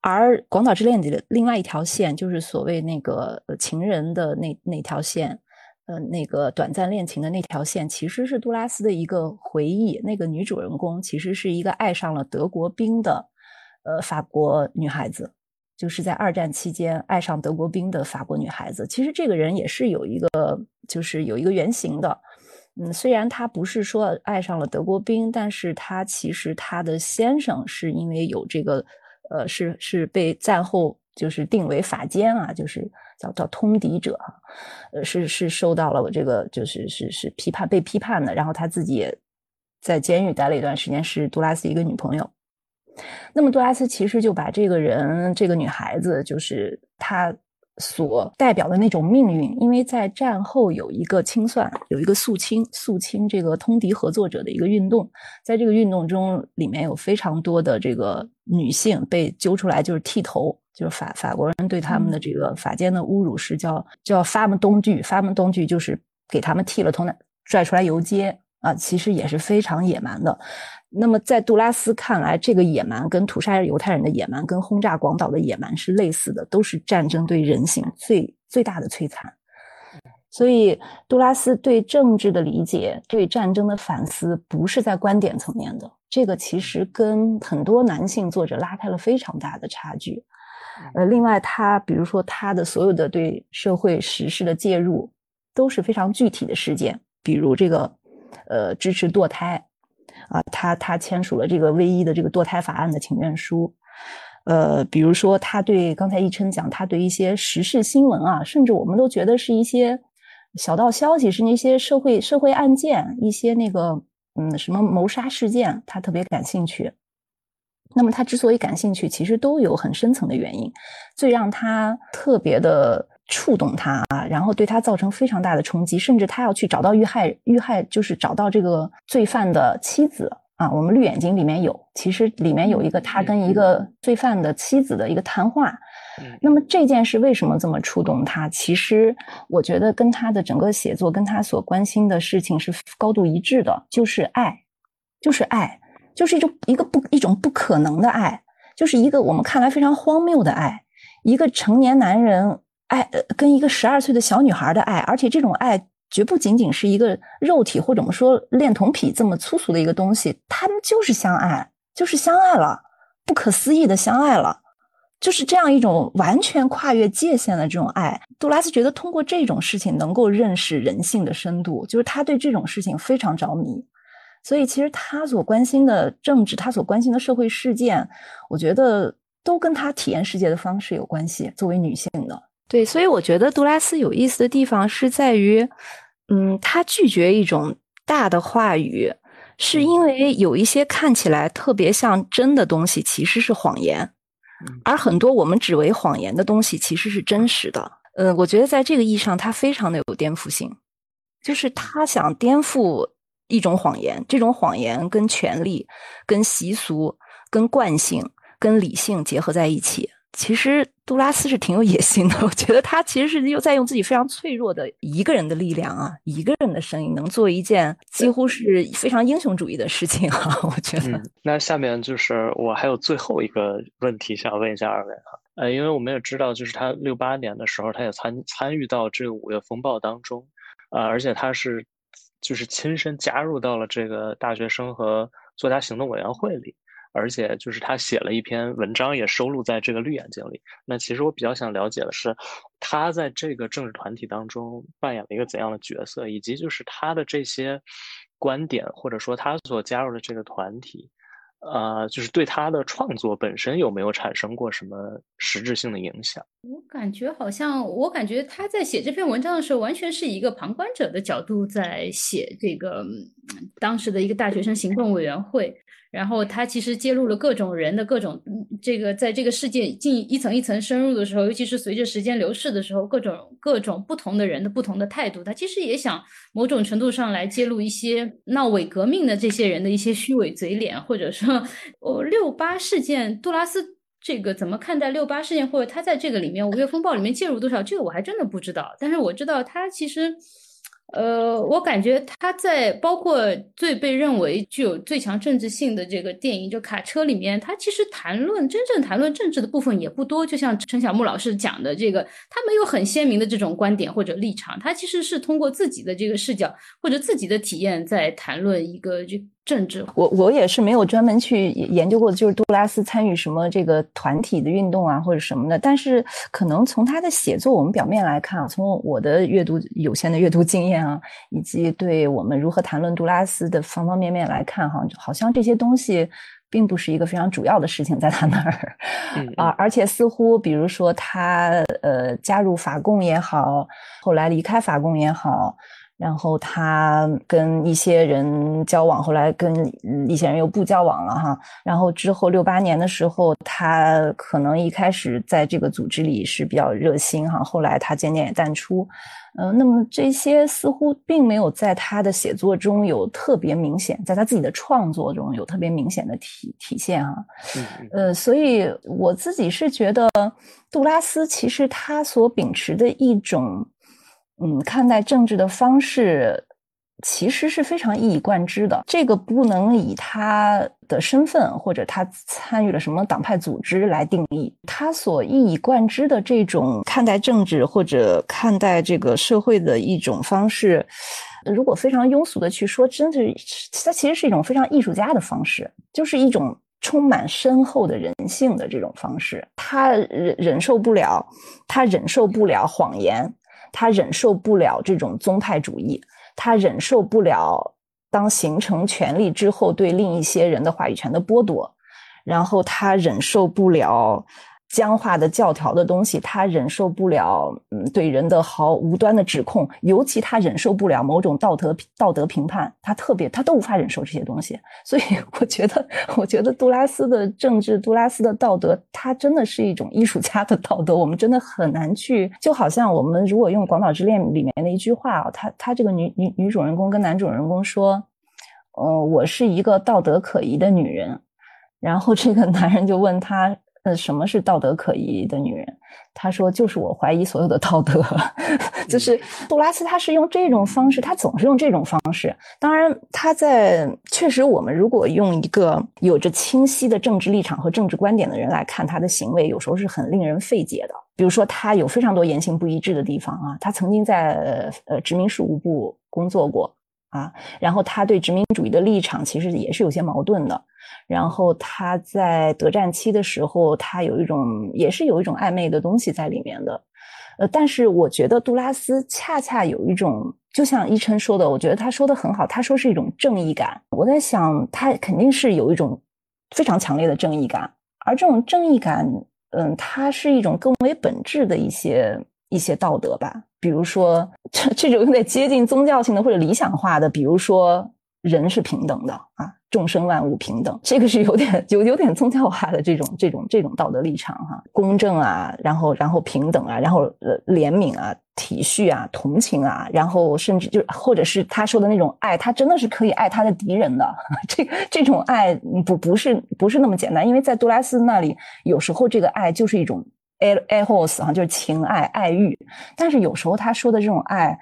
而《广岛之恋》里的另外一条线，就是所谓那个情人的那那条线，呃，那个短暂恋情的那条线，其实是杜拉斯的一个回忆。那个女主人公其实是一个爱上了德国兵的，呃，法国女孩子。就是在二战期间爱上德国兵的法国女孩子，其实这个人也是有一个，就是有一个原型的。嗯，虽然她不是说爱上了德国兵，但是她其实她的先生是因为有这个，呃，是是被战后就是定为法奸啊，就是叫叫通敌者，呃，是是受到了我这个就是是是批判被批判的，然后他自己也在监狱待了一段时间，是杜拉斯一个女朋友。那么杜拉斯其实就把这个人，这个女孩子，就是她所代表的那种命运，因为在战后有一个清算，有一个肃清、肃清这个通敌合作者的一个运动，在这个运动中，里面有非常多的这个女性被揪出来，就是剃头，就是法法国人对他们的这个法奸的侮辱是叫叫发们东剧，发们东剧就是给他们剃了头，拽出来游街。啊，其实也是非常野蛮的。那么，在杜拉斯看来，这个野蛮跟屠杀犹太人的野蛮，跟轰炸广岛的野蛮是类似的，都是战争对人性最最大的摧残。所以，杜拉斯对政治的理解、对战争的反思，不是在观点层面的。这个其实跟很多男性作者拉开了非常大的差距。呃，另外，他比如说他的所有的对社会时事的介入，都是非常具体的事件，比如这个呃支持堕胎。啊，他他签署了这个唯一的这个堕胎法案的请愿书，呃，比如说他对刚才一琛讲，他对一些时事新闻啊，甚至我们都觉得是一些小道消息，是那些社会社会案件，一些那个嗯什么谋杀事件，他特别感兴趣。那么他之所以感兴趣，其实都有很深层的原因，最让他特别的。触动他啊，然后对他造成非常大的冲击，甚至他要去找到遇害遇害，就是找到这个罪犯的妻子啊。我们绿眼睛里面有，其实里面有一个他跟一个罪犯的妻子的一个谈话。那么这件事为什么这么触动他？其实我觉得跟他的整个写作，跟他所关心的事情是高度一致的，就是爱，就是爱，就是一种一个不一种不可能的爱，就是一个我们看来非常荒谬的爱，一个成年男人。爱跟一个十二岁的小女孩的爱，而且这种爱绝不仅仅是一个肉体或者我们说恋童癖这么粗俗的一个东西，他们就是相爱，就是相爱了，不可思议的相爱了，就是这样一种完全跨越界限的这种爱。杜拉斯觉得通过这种事情能够认识人性的深度，就是他对这种事情非常着迷，所以其实他所关心的政治，他所关心的社会事件，我觉得都跟他体验世界的方式有关系。作为女性的。对，所以我觉得杜拉斯有意思的地方是在于，嗯，他拒绝一种大的话语，是因为有一些看起来特别像真的东西，其实是谎言，而很多我们只为谎言的东西，其实是真实的。呃，我觉得在这个意义上，他非常的有颠覆性，就是他想颠覆一种谎言，这种谎言跟权力、跟习俗、跟惯性、跟理性结合在一起。其实杜拉斯是挺有野心的，我觉得他其实是又在用自己非常脆弱的一个人的力量啊，一个人的声音，能做一件几乎是非常英雄主义的事情啊。我觉得。那下面就是我还有最后一个问题想问一下二位哈，呃，因为我们也知道，就是他六八年的时候，他也参参与到这个五月风暴当中，啊，而且他是就是亲身加入到了这个大学生和作家行动委员会里。而且就是他写了一篇文章，也收录在这个《绿眼睛》里。那其实我比较想了解的是，他在这个政治团体当中扮演了一个怎样的角色，以及就是他的这些观点，或者说他所加入的这个团体，呃，就是对他的创作本身有没有产生过什么实质性的影响？我感觉好像，我感觉他在写这篇文章的时候，完全是一个旁观者的角度在写这个当时的一个大学生行动委员会。然后他其实揭露了各种人的各种这个，在这个世界进一层一层深入的时候，尤其是随着时间流逝的时候，各种各种不同的人的不同的态度，他其实也想某种程度上来揭露一些闹伪革命的这些人的一些虚伪嘴脸，或者说，哦，六八事件，杜拉斯这个怎么看待六八事件，或者他在这个里面五月风暴里面介入多少，这个我还真的不知道，但是我知道他其实。呃，我感觉他在包括最被认为具有最强政治性的这个电影就《卡车》里面，他其实谈论真正谈论政治的部分也不多。就像陈小木老师讲的，这个他没有很鲜明的这种观点或者立场，他其实是通过自己的这个视角或者自己的体验在谈论一个就。政治，我我也是没有专门去研究过，就是杜拉斯参与什么这个团体的运动啊，或者什么的。但是可能从他的写作，我们表面来看，从我的阅读有限的阅读经验啊，以及对我们如何谈论杜拉斯的方方面面来看，哈，好像这些东西并不是一个非常主要的事情，在他那儿 啊，而且似乎比如说他呃加入法共也好，后来离开法共也好。然后他跟一些人交往，后来跟一些人又不交往了哈。然后之后六八年的时候，他可能一开始在这个组织里是比较热心哈，后来他渐渐也淡出。嗯，那么这些似乎并没有在他的写作中有特别明显，在他自己的创作中有特别明显的体体现哈。呃，所以我自己是觉得杜拉斯其实他所秉持的一种。嗯，看待政治的方式其实是非常一以贯之的。这个不能以他的身份或者他参与了什么党派组织来定义。他所一以贯之的这种看待政治或者看待这个社会的一种方式，如果非常庸俗的去说，真的，它其实是一种非常艺术家的方式，就是一种充满深厚的人性的这种方式。他忍忍受不了，他忍受不了谎言。他忍受不了这种宗派主义，他忍受不了当形成权力之后对另一些人的话语权的剥夺，然后他忍受不了。僵化的教条的东西，他忍受不了，嗯，对人的毫无端的指控，尤其他忍受不了某种道德道德评判，他特别他都无法忍受这些东西。所以我觉得，我觉得杜拉斯的政治，杜拉斯的道德，他真的是一种艺术家的道德。我们真的很难去，就好像我们如果用《广岛之恋》里面的一句话啊，他他这个女女女主人公跟男主人公说，嗯，我是一个道德可疑的女人，然后这个男人就问他。什么是道德可疑的女人？他说：“就是我怀疑所有的道德。”就是杜拉斯，他是用这种方式，他总是用这种方式。当然，他在确实，我们如果用一个有着清晰的政治立场和政治观点的人来看他的行为，有时候是很令人费解的。比如说，他有非常多言行不一致的地方啊。他曾经在呃殖民事务部工作过啊，然后他对殖民主义的立场其实也是有些矛盾的。然后他在德战期的时候，他有一种也是有一种暧昧的东西在里面的，呃，但是我觉得杜拉斯恰恰有一种，就像依琛说的，我觉得他说的很好，他说是一种正义感。我在想，他肯定是有一种非常强烈的正义感，而这种正义感，嗯，它是一种更为本质的一些一些道德吧，比如说这这种有点接近宗教性的或者理想化的，比如说。人是平等的啊，众生万物平等，这个是有点有有点宗教化的这种这种这种道德立场哈，公正啊，然后然后平等啊，然后呃怜悯啊、体恤啊、同情啊，然后甚至就或者是他说的那种爱，他真的是可以爱他的敌人的，这这种爱不不是不是那么简单，因为在杜拉斯那里，有时候这个爱就是一种爱爱 hos 哈，就是情爱爱欲，但是有时候他说的这种爱。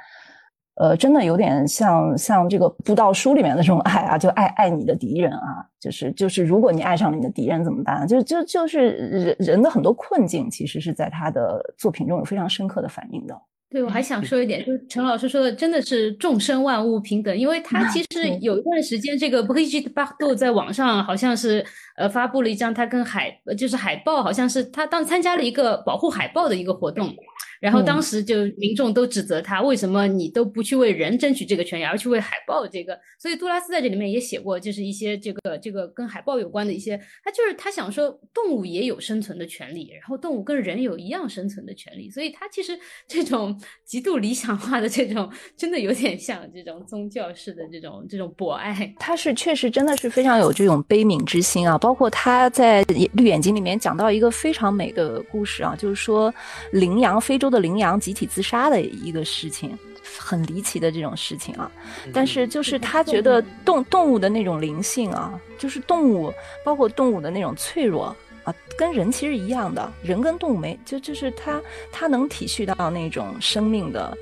呃，真的有点像像这个布道书里面的这种爱啊，就爱爱你的敌人啊，就是就是，如果你爱上了你的敌人怎么办？就就就是人人的很多困境，其实是在他的作品中有非常深刻的反映的。对，我还想说一点，就是陈老师说的真的是众生万物平等，因为他其实有一段时间，这个 Brigitte Bardot 在网上好像是呃发布了一张他跟海就是海豹，好像是他当参加了一个保护海豹的一个活动。然后当时就民众都指责他，为什么你都不去为人争取这个权益，而去为海豹这个？所以杜拉斯在这里面也写过，就是一些这个这个跟海豹有关的一些，他就是他想说动物也有生存的权利，然后动物跟人有一样生存的权利。所以他其实 这种极度理想化的这种，真的有点像这种宗教式的这种这种博爱。他是确实真的是非常有这种悲悯之心啊，包括他在《绿眼睛》里面讲到一个非常美的故事啊，就是说羚羊非洲。的羚羊集体自杀的一个事情，很离奇的这种事情啊。但是就是他觉得动动物的那种灵性啊，就是动物包括动物的那种脆弱啊，跟人其实一样的，人跟动物没就就是他他能体恤到那种生命的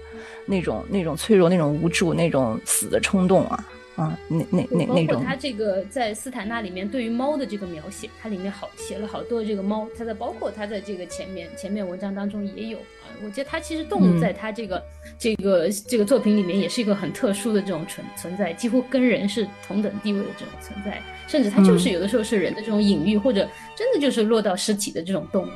那种那种脆弱、那种无助、那种死的冲动啊。啊，那那那那种，包括他这个在斯坦纳里面对于猫的这个描写，它里面好写了好多这个猫，它在包括它在这个前面前面文章当中也有啊。我觉得它其实动物在它这个这个这个作品里面也是一个很特殊的这种存存在，几乎跟人是同等地位的这种存在，甚至它就是有的时候是人的这种隐喻，或者真的就是落到尸体的这种动物。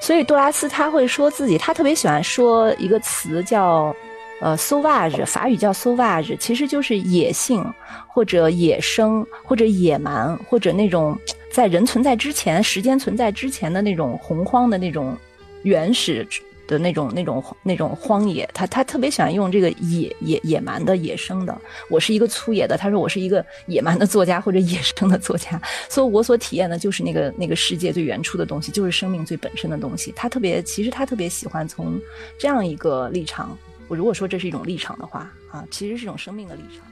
所以杜拉斯他会说自己，他特别喜欢说一个词叫。呃，sauvage，法语叫 Savage，其实就是野性或者野生或者野蛮或者那种在人存在之前、时间存在之前的那种洪荒的那种原始的那种、那种、那种荒野。他他特别喜欢用这个野野野蛮的野生的。我是一个粗野的，他说我是一个野蛮的作家或者野生的作家。所以我所体验的就是那个那个世界最原初的东西，就是生命最本身的东西。他特别，其实他特别喜欢从这样一个立场。我如果说这是一种立场的话，啊，其实是一种生命的立场。